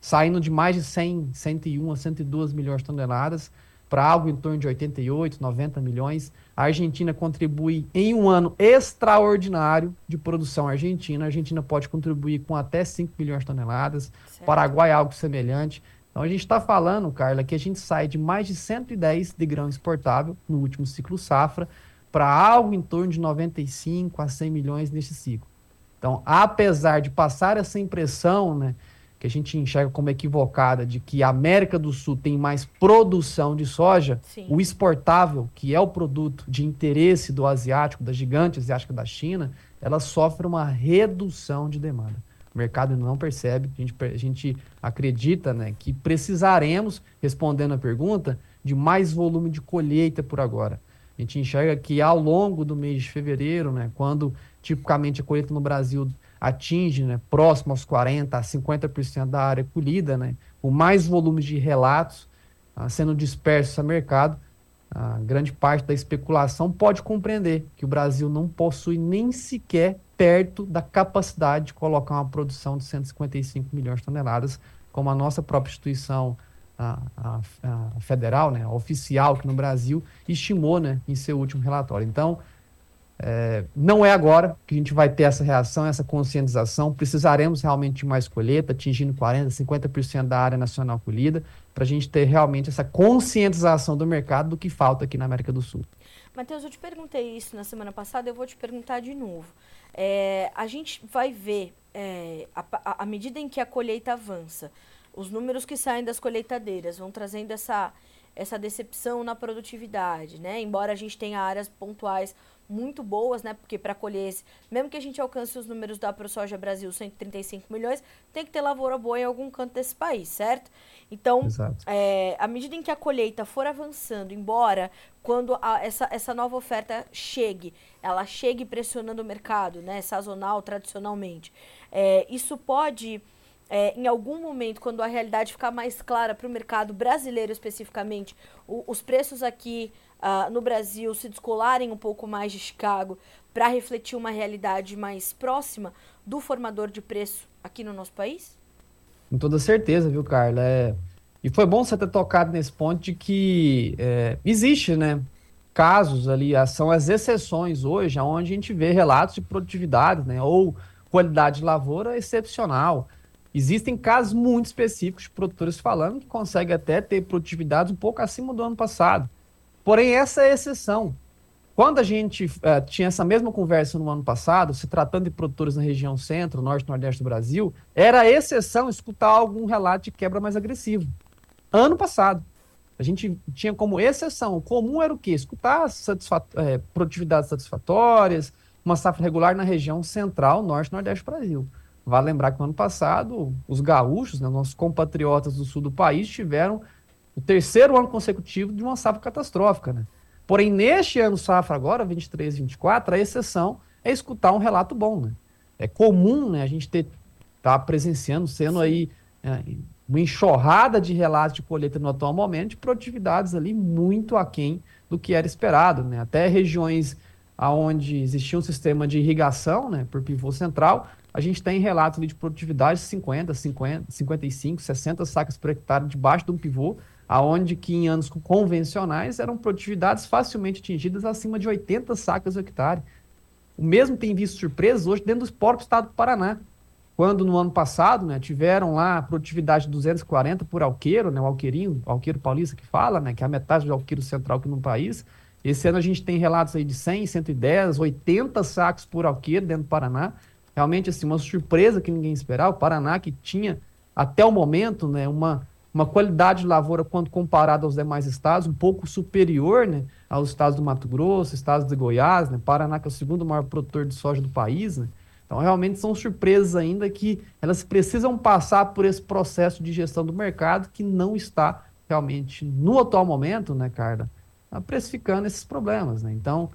saindo de mais de 100, 101 a 102 milhões de toneladas para algo em torno de 88, 90 milhões. A Argentina contribui em um ano extraordinário de produção argentina. A Argentina pode contribuir com até 5 milhões de toneladas. Certo. Paraguai algo semelhante. Então a gente está falando, Carla, que a gente sai de mais de 110 de grão exportável no último ciclo safra para algo em torno de 95 a 100 milhões neste ciclo. Então, apesar de passar essa impressão, né, que a gente enxerga como equivocada de que a América do Sul tem mais produção de soja, Sim. o exportável, que é o produto de interesse do asiático, da gigante asiática da China, ela sofre uma redução de demanda. O mercado não percebe, a gente, a gente acredita né, que precisaremos, respondendo a pergunta, de mais volume de colheita por agora. A gente enxerga que ao longo do mês de fevereiro, né, quando tipicamente a colheita no Brasil atinge né, próximo aos 40% a 50% da área colhida, né, com mais volume de relatos ah, sendo dispersos a mercado, a grande parte da especulação pode compreender que o Brasil não possui nem sequer perto da capacidade de colocar uma produção de 155 milhões de toneladas, como a nossa própria instituição a, a, a federal, né, a oficial aqui no Brasil, estimou né, em seu último relatório. Então, é, não é agora que a gente vai ter essa reação, essa conscientização. Precisaremos realmente de mais colheita, atingindo 40%, 50% da área nacional colhida, para a gente ter realmente essa conscientização do mercado do que falta aqui na América do Sul. Matheus, eu te perguntei isso na semana passada, eu vou te perguntar de novo. É, a gente vai ver, é, à medida em que a colheita avança, os números que saem das colheitadeiras vão trazendo essa, essa decepção na produtividade, né? Embora a gente tenha áreas pontuais muito boas, né? Porque para colher esse, mesmo que a gente alcance os números da ProSoja Brasil, 135 milhões, tem que ter lavoura boa em algum canto desse país, certo? Então, é, à medida em que a colheita for avançando, embora quando a, essa, essa nova oferta chegue, ela chegue pressionando o mercado, né? Sazonal, tradicionalmente, é, isso pode é, em algum momento, quando a realidade ficar mais clara para o mercado brasileiro especificamente, o, os preços aqui uh, no Brasil se descolarem um pouco mais de Chicago para refletir uma realidade mais próxima do formador de preço aqui no nosso país? Com toda certeza, viu, Carla? É... E foi bom você ter tocado nesse ponto de que é, existe, né? Casos ali, são as exceções hoje, onde a gente vê relatos de produtividade, né? Ou qualidade de lavoura excepcional. Existem casos muito específicos de produtores falando que conseguem até ter produtividades um pouco acima do ano passado. Porém, essa é a exceção. Quando a gente uh, tinha essa mesma conversa no ano passado, se tratando de produtores na região centro, norte e nordeste do Brasil, era exceção escutar algum relato de quebra mais agressivo. Ano passado. A gente tinha como exceção. O comum era o quê? Escutar satisfat é, produtividades satisfatórias, uma safra regular na região central, norte e nordeste do Brasil. Vale lembrar que no ano passado, os gaúchos, né, nossos compatriotas do sul do país, tiveram o terceiro ano consecutivo de uma safra catastrófica. Né? Porém, neste ano safra agora, 23 e 24, a exceção é escutar um relato bom. Né? É comum né, a gente ter tá presenciando, sendo aí é, uma enxurrada de relatos de colheita no atual momento, de produtividades ali muito aquém do que era esperado. Né? Até regiões onde existia um sistema de irrigação né, por pivô central, a gente tem relatos de produtividade de 50, 50, 55, 60 sacas por hectare debaixo de um pivô, aonde que em anos convencionais eram produtividades facilmente atingidas acima de 80 sacas por hectare. O mesmo tem visto surpresas hoje dentro do próprio estado do Paraná. Quando no ano passado né, tiveram lá a produtividade de 240 por alqueiro, né, o alqueirinho, o alqueiro paulista que fala, né, que é a metade do alqueiro central aqui no país. Esse ano a gente tem relatos aí de 100, 110, 80 sacos por alqueiro dentro do Paraná realmente assim, uma surpresa que ninguém esperava. O Paraná, que tinha até o momento né, uma, uma qualidade de lavoura, quando comparado aos demais estados, um pouco superior né, aos estados do Mato Grosso, estados de Goiás, né, Paraná, que é o segundo maior produtor de soja do país. Né. Então, realmente são surpresas ainda que elas precisam passar por esse processo de gestão do mercado que não está realmente, no atual momento, né, Carla, precificando esses problemas. Né. Então,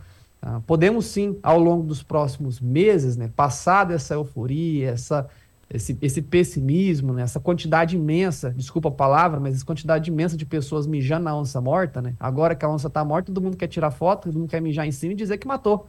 podemos sim, ao longo dos próximos meses, né, passar dessa euforia, essa, esse, esse pessimismo, né, essa quantidade imensa, desculpa a palavra, mas essa quantidade imensa de pessoas mijando na onça morta, né? Agora que a onça está morta, todo mundo quer tirar foto, todo mundo quer mijar em cima e dizer que matou.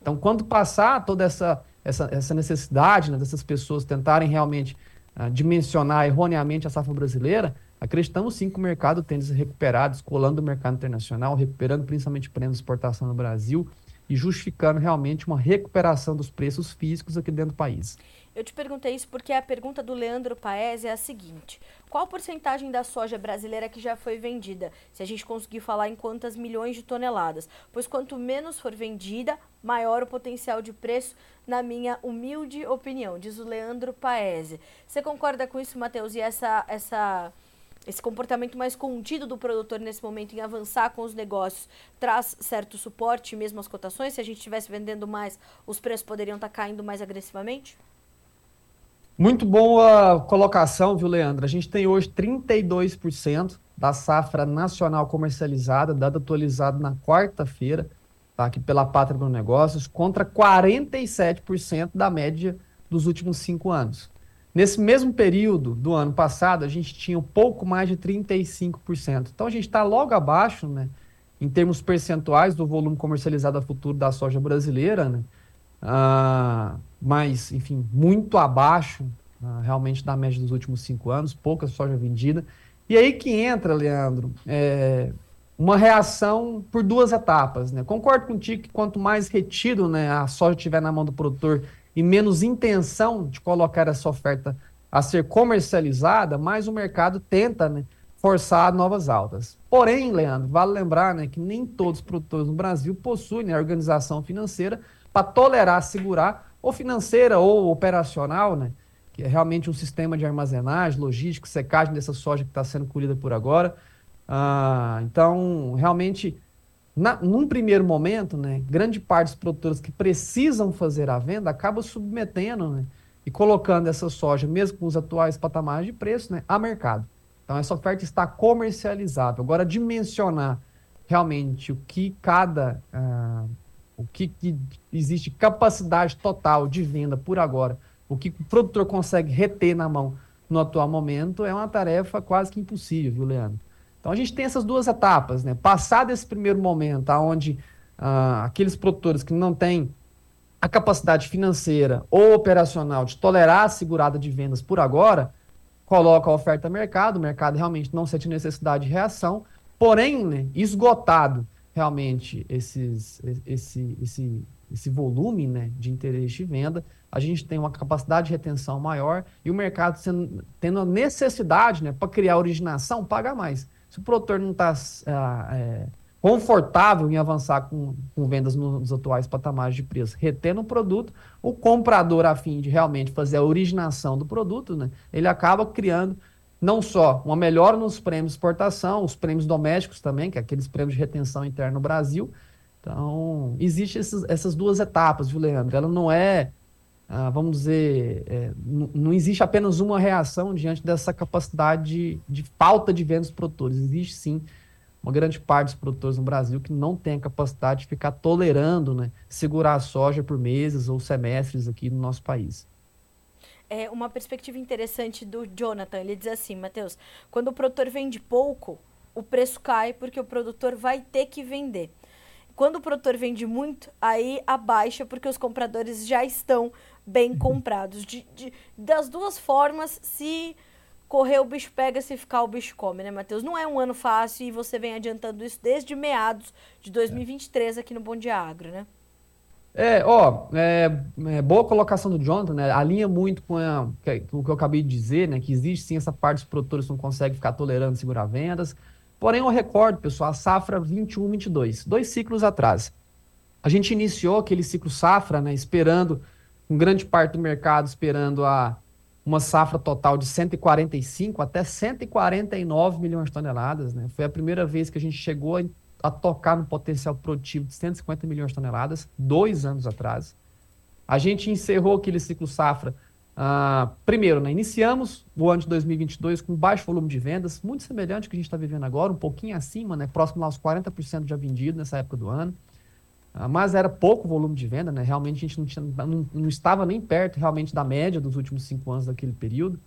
Então, quando passar toda essa, essa, essa necessidade né, dessas pessoas tentarem realmente uh, dimensionar erroneamente a safra brasileira, acreditamos sim que o mercado a se recuperar, descolando o mercado internacional, recuperando principalmente prêmios de exportação no Brasil, e justificando realmente uma recuperação dos preços físicos aqui dentro do país. Eu te perguntei isso porque a pergunta do Leandro Paes é a seguinte: qual porcentagem da soja brasileira que já foi vendida? Se a gente conseguir falar em quantas milhões de toneladas? Pois quanto menos for vendida, maior o potencial de preço, na minha humilde opinião, diz o Leandro Paese. Você concorda com isso, Matheus? E essa essa esse comportamento mais contido do produtor nesse momento em avançar com os negócios traz certo suporte, mesmo as cotações? Se a gente estivesse vendendo mais, os preços poderiam estar tá caindo mais agressivamente? Muito boa colocação, viu, Leandro? A gente tem hoje 32% da safra nacional comercializada, dado atualizado na quarta-feira, tá? aqui pela Pátria Negócios, contra 47% da média dos últimos cinco anos. Nesse mesmo período do ano passado, a gente tinha um pouco mais de 35%. Então a gente está logo abaixo, né, em termos percentuais, do volume comercializado a futuro da soja brasileira, né? Ah, mas, enfim, muito abaixo ah, realmente da média dos últimos cinco anos, pouca soja vendida. E aí que entra, Leandro, é, uma reação por duas etapas. Né? Concordo contigo que quanto mais retido né, a soja estiver na mão do produtor e menos intenção de colocar essa oferta a ser comercializada, mais o mercado tenta né, forçar novas altas. Porém, Leandro, vale lembrar né, que nem todos os produtores no Brasil possuem né, organização financeira para tolerar, segurar, ou financeira ou operacional, né, que é realmente um sistema de armazenagem, logística, secagem dessa soja que está sendo colhida por agora. Ah, então, realmente na, num primeiro momento, né, grande parte dos produtores que precisam fazer a venda acaba submetendo né, e colocando essa soja, mesmo com os atuais patamares de preço, né, a mercado. Então, essa oferta está comercializável. Agora, dimensionar realmente o que cada. Uh, o que, que existe capacidade total de venda por agora, o que o produtor consegue reter na mão no atual momento, é uma tarefa quase que impossível, viu, Leandro? Então a gente tem essas duas etapas, né? Passado esse primeiro momento, onde ah, aqueles produtores que não têm a capacidade financeira ou operacional de tolerar a segurada de vendas por agora, coloca a oferta a mercado, o mercado realmente não sente necessidade de reação, porém, né, esgotado realmente esses, esse, esse, esse volume né, de interesse de venda, a gente tem uma capacidade de retenção maior e o mercado sendo, tendo a necessidade né, para criar originação, paga mais. Se o produtor não está ah, é, confortável em avançar com, com, vendas nos atuais patamares de preço, retendo o produto, o comprador, a fim de realmente fazer a originação do produto, né, ele acaba criando não só uma melhora nos prêmios de exportação, os prêmios domésticos também, que é aqueles prêmios de retenção interna no Brasil. Então, existem essas duas etapas, viu, Leandro? Ela não é ah, vamos dizer, é, não existe apenas uma reação diante dessa capacidade de, de falta de vendas produtores. Existe sim uma grande parte dos produtores no Brasil que não tem a capacidade de ficar tolerando, né, segurar a soja por meses ou semestres aqui no nosso país. É uma perspectiva interessante do Jonathan. Ele diz assim, Matheus, quando o produtor vende pouco, o preço cai porque o produtor vai ter que vender. Quando o produtor vende muito, aí abaixa porque os compradores já estão bem comprados. De, de, das duas formas, se correr o bicho pega, se ficar o bicho come, né, Matheus? Não é um ano fácil e você vem adiantando isso desde meados de 2023 aqui no Bom Dia Agro, né? É, ó, é, é, boa colocação do Jonathan, né? Alinha muito com, a, o que eu acabei de dizer, né? Que existe sim essa parte dos produtores que não conseguem ficar tolerando segurar vendas. Porém, eu recordo, pessoal, a safra 21-22, dois ciclos atrás. A gente iniciou aquele ciclo safra, né? Esperando, com grande parte do mercado, esperando a uma safra total de 145 até 149 milhões de toneladas. Né? Foi a primeira vez que a gente chegou a, a, tocar no potencial produtivo de 150 milhões de toneladas, dois anos atrás. A gente encerrou aquele ciclo safra. Uh, primeiro, né, iniciamos o ano de 2022 com baixo volume de vendas, muito semelhante ao que a gente está vivendo agora, um pouquinho acima, né, próximo aos 40% já vendido nessa época do ano. Ah, mas era pouco volume de venda, né? Realmente a gente não, tinha, não, não, estava nem perto realmente da média dos últimos cinco anos daquele período.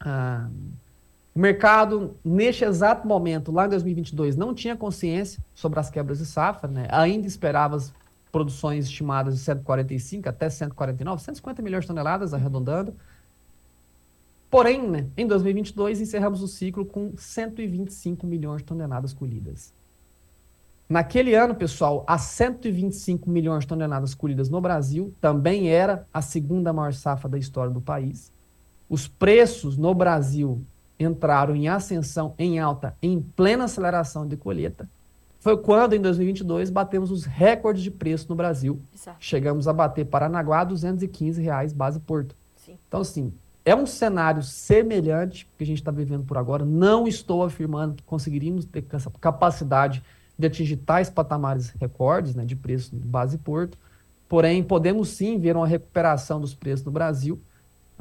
Ah, o mercado, neste exato momento, lá em 2022, não tinha consciência sobre as quebras de safra, né? Ainda esperava as produções estimadas de 145 até 149, 150 milhões de toneladas, arredondando. Porém, né, em 2022, encerramos o ciclo com 125 milhões de toneladas colhidas. Naquele ano, pessoal, as 125 milhões de toneladas colhidas no Brasil também era a segunda maior safra da história do país. Os preços no Brasil entraram em ascensão, em alta, em plena aceleração de colheita. Foi quando, em 2022, batemos os recordes de preço no Brasil. Exato. Chegamos a bater Paranaguá 215 reais base Porto. Sim. Então, assim, é um cenário semelhante que a gente está vivendo por agora. Não estou afirmando que conseguiríamos ter essa capacidade de atingir tais patamares recordes né, de preço de base porto, porém podemos sim ver uma recuperação dos preços no Brasil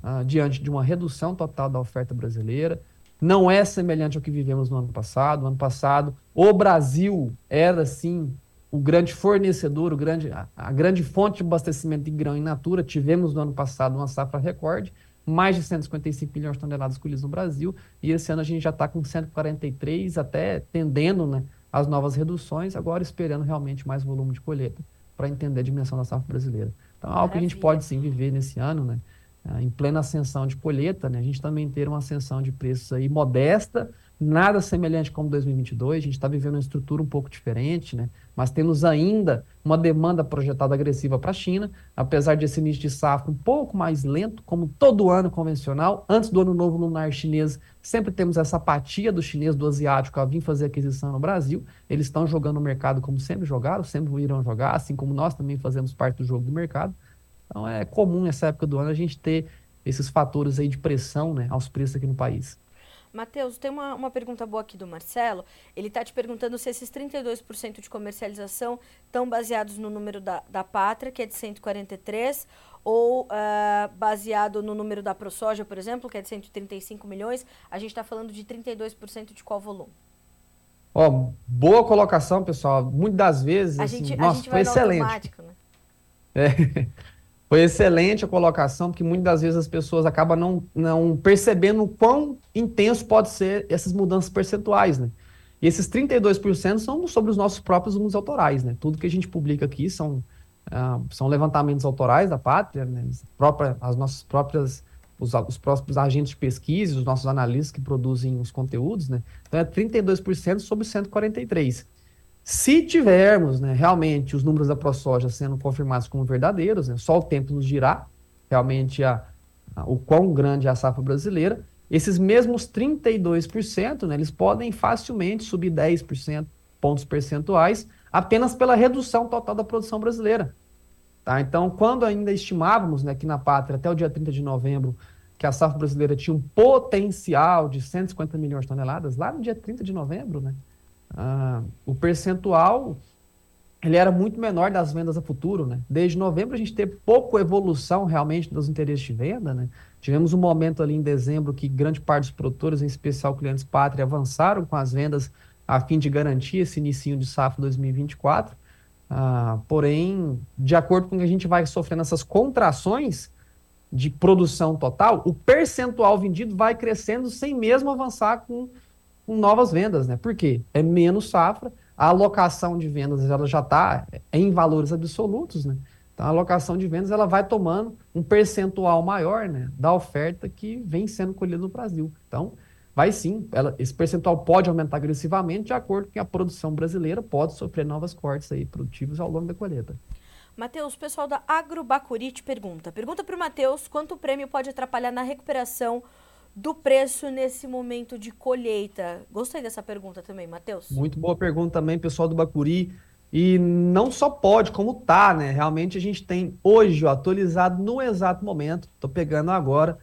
uh, diante de uma redução total da oferta brasileira. Não é semelhante ao que vivemos no ano passado. No ano passado, o Brasil era sim o grande fornecedor, o grande, a, a grande fonte de abastecimento de grão in natura. Tivemos no ano passado uma safra recorde, mais de 155 milhões de toneladas colhidas no Brasil, e esse ano a gente já está com 143, até tendendo né, as novas reduções, agora esperando realmente mais volume de colheita para entender a dimensão da safra brasileira. Então, é algo que a gente pode sim viver nesse ano, né? Ah, em plena ascensão de colheita, né? A gente também ter uma ascensão de preços aí modesta, nada semelhante como 2022. A gente está vivendo uma estrutura um pouco diferente, né? mas temos ainda uma demanda projetada agressiva para a China, apesar desse início de safra um pouco mais lento, como todo ano convencional. Antes do ano novo lunar chinês, sempre temos essa apatia do chinês, do asiático, a vir fazer aquisição no Brasil. Eles estão jogando o mercado como sempre jogaram, sempre irão jogar, assim como nós também fazemos parte do jogo do mercado. Então é comum nessa época do ano a gente ter esses fatores aí de pressão né, aos preços aqui no país. Matheus, tem uma, uma pergunta boa aqui do Marcelo. Ele está te perguntando se esses 32% de comercialização estão baseados no número da, da Pátria, que é de 143, ou uh, baseado no número da ProSoja, por exemplo, que é de 135 milhões. A gente está falando de 32% de qual volume? Ó, oh, boa colocação, pessoal. Muitas das vezes, a assim, gente, nossa, a gente foi excelente. Né? É. Foi excelente a colocação, porque muitas das vezes as pessoas acabam não, não percebendo o quão intenso pode ser essas mudanças percentuais, né? E esses 32% são sobre os nossos próprios números autorais, né? Tudo que a gente publica aqui são, uh, são levantamentos autorais da pátria, né? As, próprias, as nossas próprias, os, os próprios agentes de pesquisa, os nossos analistas que produzem os conteúdos, né? Então é 32% sobre 143%. Se tivermos né, realmente os números da ProSoja sendo confirmados como verdadeiros, né, só o tempo nos dirá realmente a, a, o quão grande é a safra brasileira, esses mesmos 32%, né, eles podem facilmente subir 10% pontos percentuais apenas pela redução total da produção brasileira. Tá? Então, quando ainda estimávamos né, que na pátria, até o dia 30 de novembro, que a safra brasileira tinha um potencial de 150 milhões de toneladas, lá no dia 30 de novembro, né, ah, o percentual ele era muito menor das vendas a futuro, né? Desde novembro a gente teve pouco evolução realmente dos interesses de venda, né? Tivemos um momento ali em dezembro que grande parte dos produtores, em especial clientes pátria, avançaram com as vendas a fim de garantir esse início de safra 2024. Ah, porém, de acordo com o que a gente vai sofrendo essas contrações de produção total, o percentual vendido vai crescendo sem mesmo avançar com, com novas vendas, né? Por quê? É menos safra, a alocação de vendas ela já está em valores absolutos, né? Então a alocação de vendas ela vai tomando um percentual maior, né, da oferta que vem sendo colhida no Brasil. Então vai sim, ela, esse percentual pode aumentar agressivamente de acordo com que a produção brasileira pode sofrer novas cortes aí produtivos ao longo da colheita. Matheus, pessoal da Agrobacuri te pergunta. Pergunta para o Matheus quanto o prêmio pode atrapalhar na recuperação do preço nesse momento de colheita? Gostei dessa pergunta também, Matheus. Muito boa pergunta também, pessoal do Bacuri. E não só pode, como tá, né? Realmente a gente tem hoje, ó, atualizado no exato momento, tô pegando agora,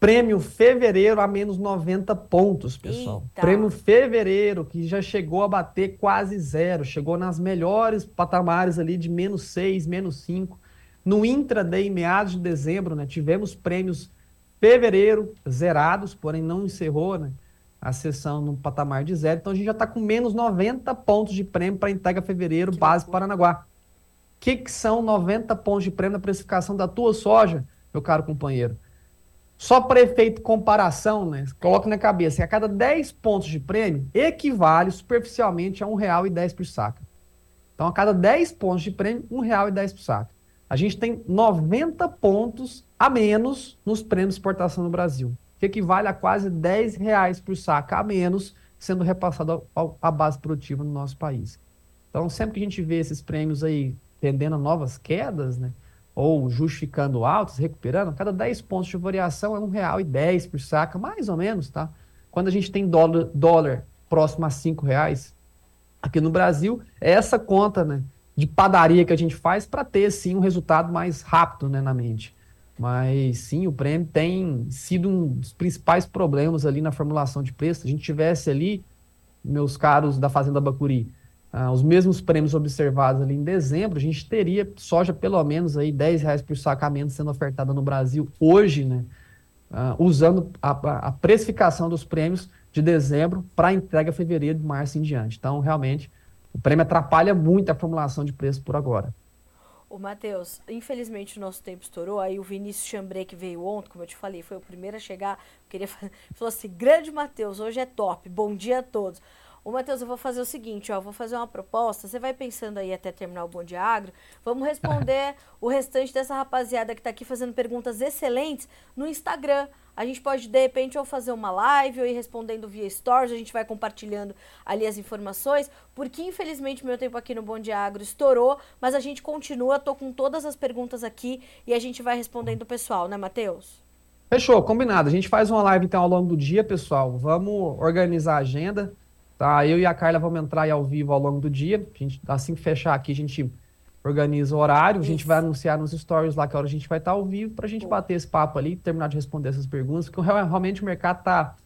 prêmio fevereiro a menos 90 pontos, pessoal. Eita. Prêmio fevereiro, que já chegou a bater quase zero, chegou nas melhores patamares ali de menos 6, menos 5. No intraday, meados de dezembro, né? Tivemos prêmios fevereiro zerados, porém não encerrou né, a sessão no patamar de zero. Então a gente já está com menos 90 pontos de prêmio para entrega fevereiro, que base loucura. Paranaguá. O que, que são 90 pontos de prêmio na precificação da tua soja, meu caro companheiro? Só para efeito comparação, né? Coloque na cabeça que a cada 10 pontos de prêmio equivale superficialmente a R$ 1,10 por saca. Então, a cada 10 pontos de prêmio, R$ 1,10 por saca. A gente tem 90 pontos a menos nos prêmios de exportação no Brasil, que equivale a quase 10 reais por saca a menos sendo repassado à base produtiva no nosso país. Então, sempre que a gente vê esses prêmios aí tendendo a novas quedas, né, ou justificando altos, recuperando, cada 10 pontos de variação é R$ 1,10 por saca, mais ou menos, tá? Quando a gente tem dólar, dólar próximo a R$ reais aqui no Brasil, é essa conta, né, de padaria que a gente faz para ter, sim, um resultado mais rápido, né, na mente. Mas sim, o prêmio tem sido um dos principais problemas ali na formulação de preço. Se a gente tivesse ali, meus caros da Fazenda Bacuri, ah, os mesmos prêmios observados ali em dezembro, a gente teria soja pelo menos aí 10 reais por sacamento sendo ofertada no Brasil hoje, né? Ah, usando a, a, precificação dos prêmios de dezembro para entrega fevereiro, de março em diante. Então, realmente, o prêmio atrapalha muito a formulação de preço por agora. O Matheus, infelizmente o nosso tempo estourou. Aí o Vinícius Chambré, que veio ontem, como eu te falei, foi o primeiro a chegar. Queria fazer, falou assim: grande Matheus, hoje é top. Bom dia a todos. Ô, Matheus, eu vou fazer o seguinte, ó, vou fazer uma proposta. Você vai pensando aí até terminar o Bom Dia Agro. Vamos responder o restante dessa rapaziada que está aqui fazendo perguntas excelentes no Instagram. A gente pode, de repente, ou fazer uma live ou ir respondendo via stories, a gente vai compartilhando ali as informações, porque infelizmente meu tempo aqui no Bom Dia Agro estourou, mas a gente continua, tô com todas as perguntas aqui e a gente vai respondendo o pessoal, né, Matheus? Fechou, combinado. A gente faz uma live então ao longo do dia, pessoal. Vamos organizar a agenda, tá? Eu e a Carla vamos entrar aí ao vivo ao longo do dia. A gente, assim que fechar aqui, a gente organiza o horário, Isso. a gente vai anunciar nos stories lá que hora a gente vai estar ao vivo para a gente bater esse papo ali, terminar de responder essas perguntas, porque realmente o mercado está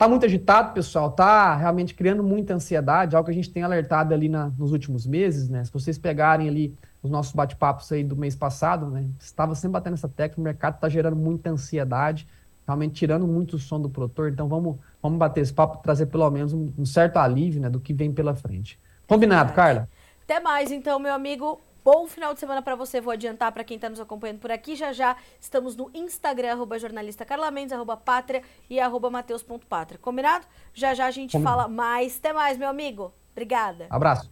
tá muito agitado, pessoal, tá realmente criando muita ansiedade, algo que a gente tem alertado ali na, nos últimos meses, né? Se vocês pegarem ali os nossos bate-papos aí do mês passado, né? Estava sempre batendo essa tecla, o mercado está gerando muita ansiedade, realmente tirando muito o som do produtor, então vamos, vamos bater esse papo, trazer pelo menos um, um certo alívio, né, do que vem pela frente. Combinado, Carla? Até mais, então, meu amigo. Bom final de semana para você. Vou adiantar para quem está nos acompanhando por aqui. Já já estamos no Instagram, arroba jornalista Carla Mendes, arroba pátria e arroba mateus.pátria. Combinado? Já já a gente Combinado. fala mais. Até mais, meu amigo. Obrigada. Abraço.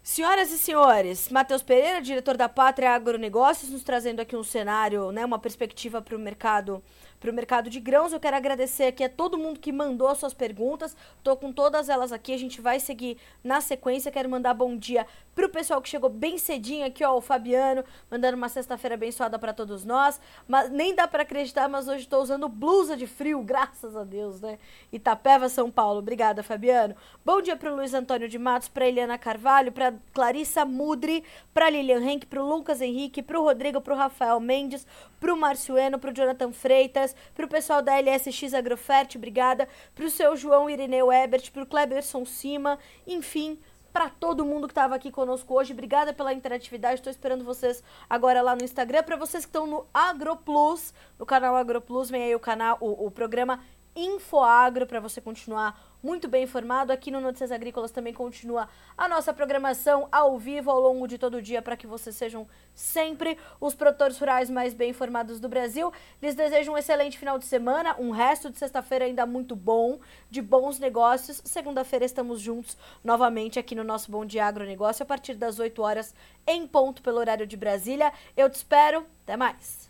Senhoras e senhores, Matheus Pereira, diretor da Pátria Agronegócios, nos trazendo aqui um cenário, né, uma perspectiva para o mercado para o mercado de grãos. Eu quero agradecer aqui a todo mundo que mandou as suas perguntas. Tô com todas elas aqui. A gente vai seguir na sequência. Quero mandar bom dia pro pessoal que chegou bem cedinho aqui, ó, o Fabiano, mandando uma sexta-feira abençoada para todos nós. Mas nem dá para acreditar, mas hoje estou usando blusa de frio, graças a Deus, né? Itapeva, São Paulo. Obrigada, Fabiano. Bom dia pro Luiz Antônio de Matos, para Eliana Carvalho, para Clarissa Mudri, para Lilian Henk, pro Lucas Henrique, pro Rodrigo, pro Rafael Mendes, pro Marciano, pro Jonathan Freitas, pro pessoal da LSX Agrofert, obrigada, pro seu João Irineu Ebert, pro Kleberson Cima, enfim, para todo mundo que estava aqui conosco hoje. Obrigada pela interatividade. Estou esperando vocês agora lá no Instagram. Para vocês que estão no AgroPlus, no canal AgroPlus, vem aí o canal, o, o programa Infoagro para você continuar muito bem informado. Aqui no Notícias Agrícolas também continua a nossa programação ao vivo ao longo de todo o dia para que vocês sejam sempre os produtores rurais mais bem informados do Brasil. Lhes desejo um excelente final de semana, um resto de sexta-feira ainda muito bom, de bons negócios. Segunda-feira estamos juntos novamente aqui no nosso Bom Dia Agronegócio a partir das 8 horas em ponto pelo horário de Brasília. Eu te espero. Até mais.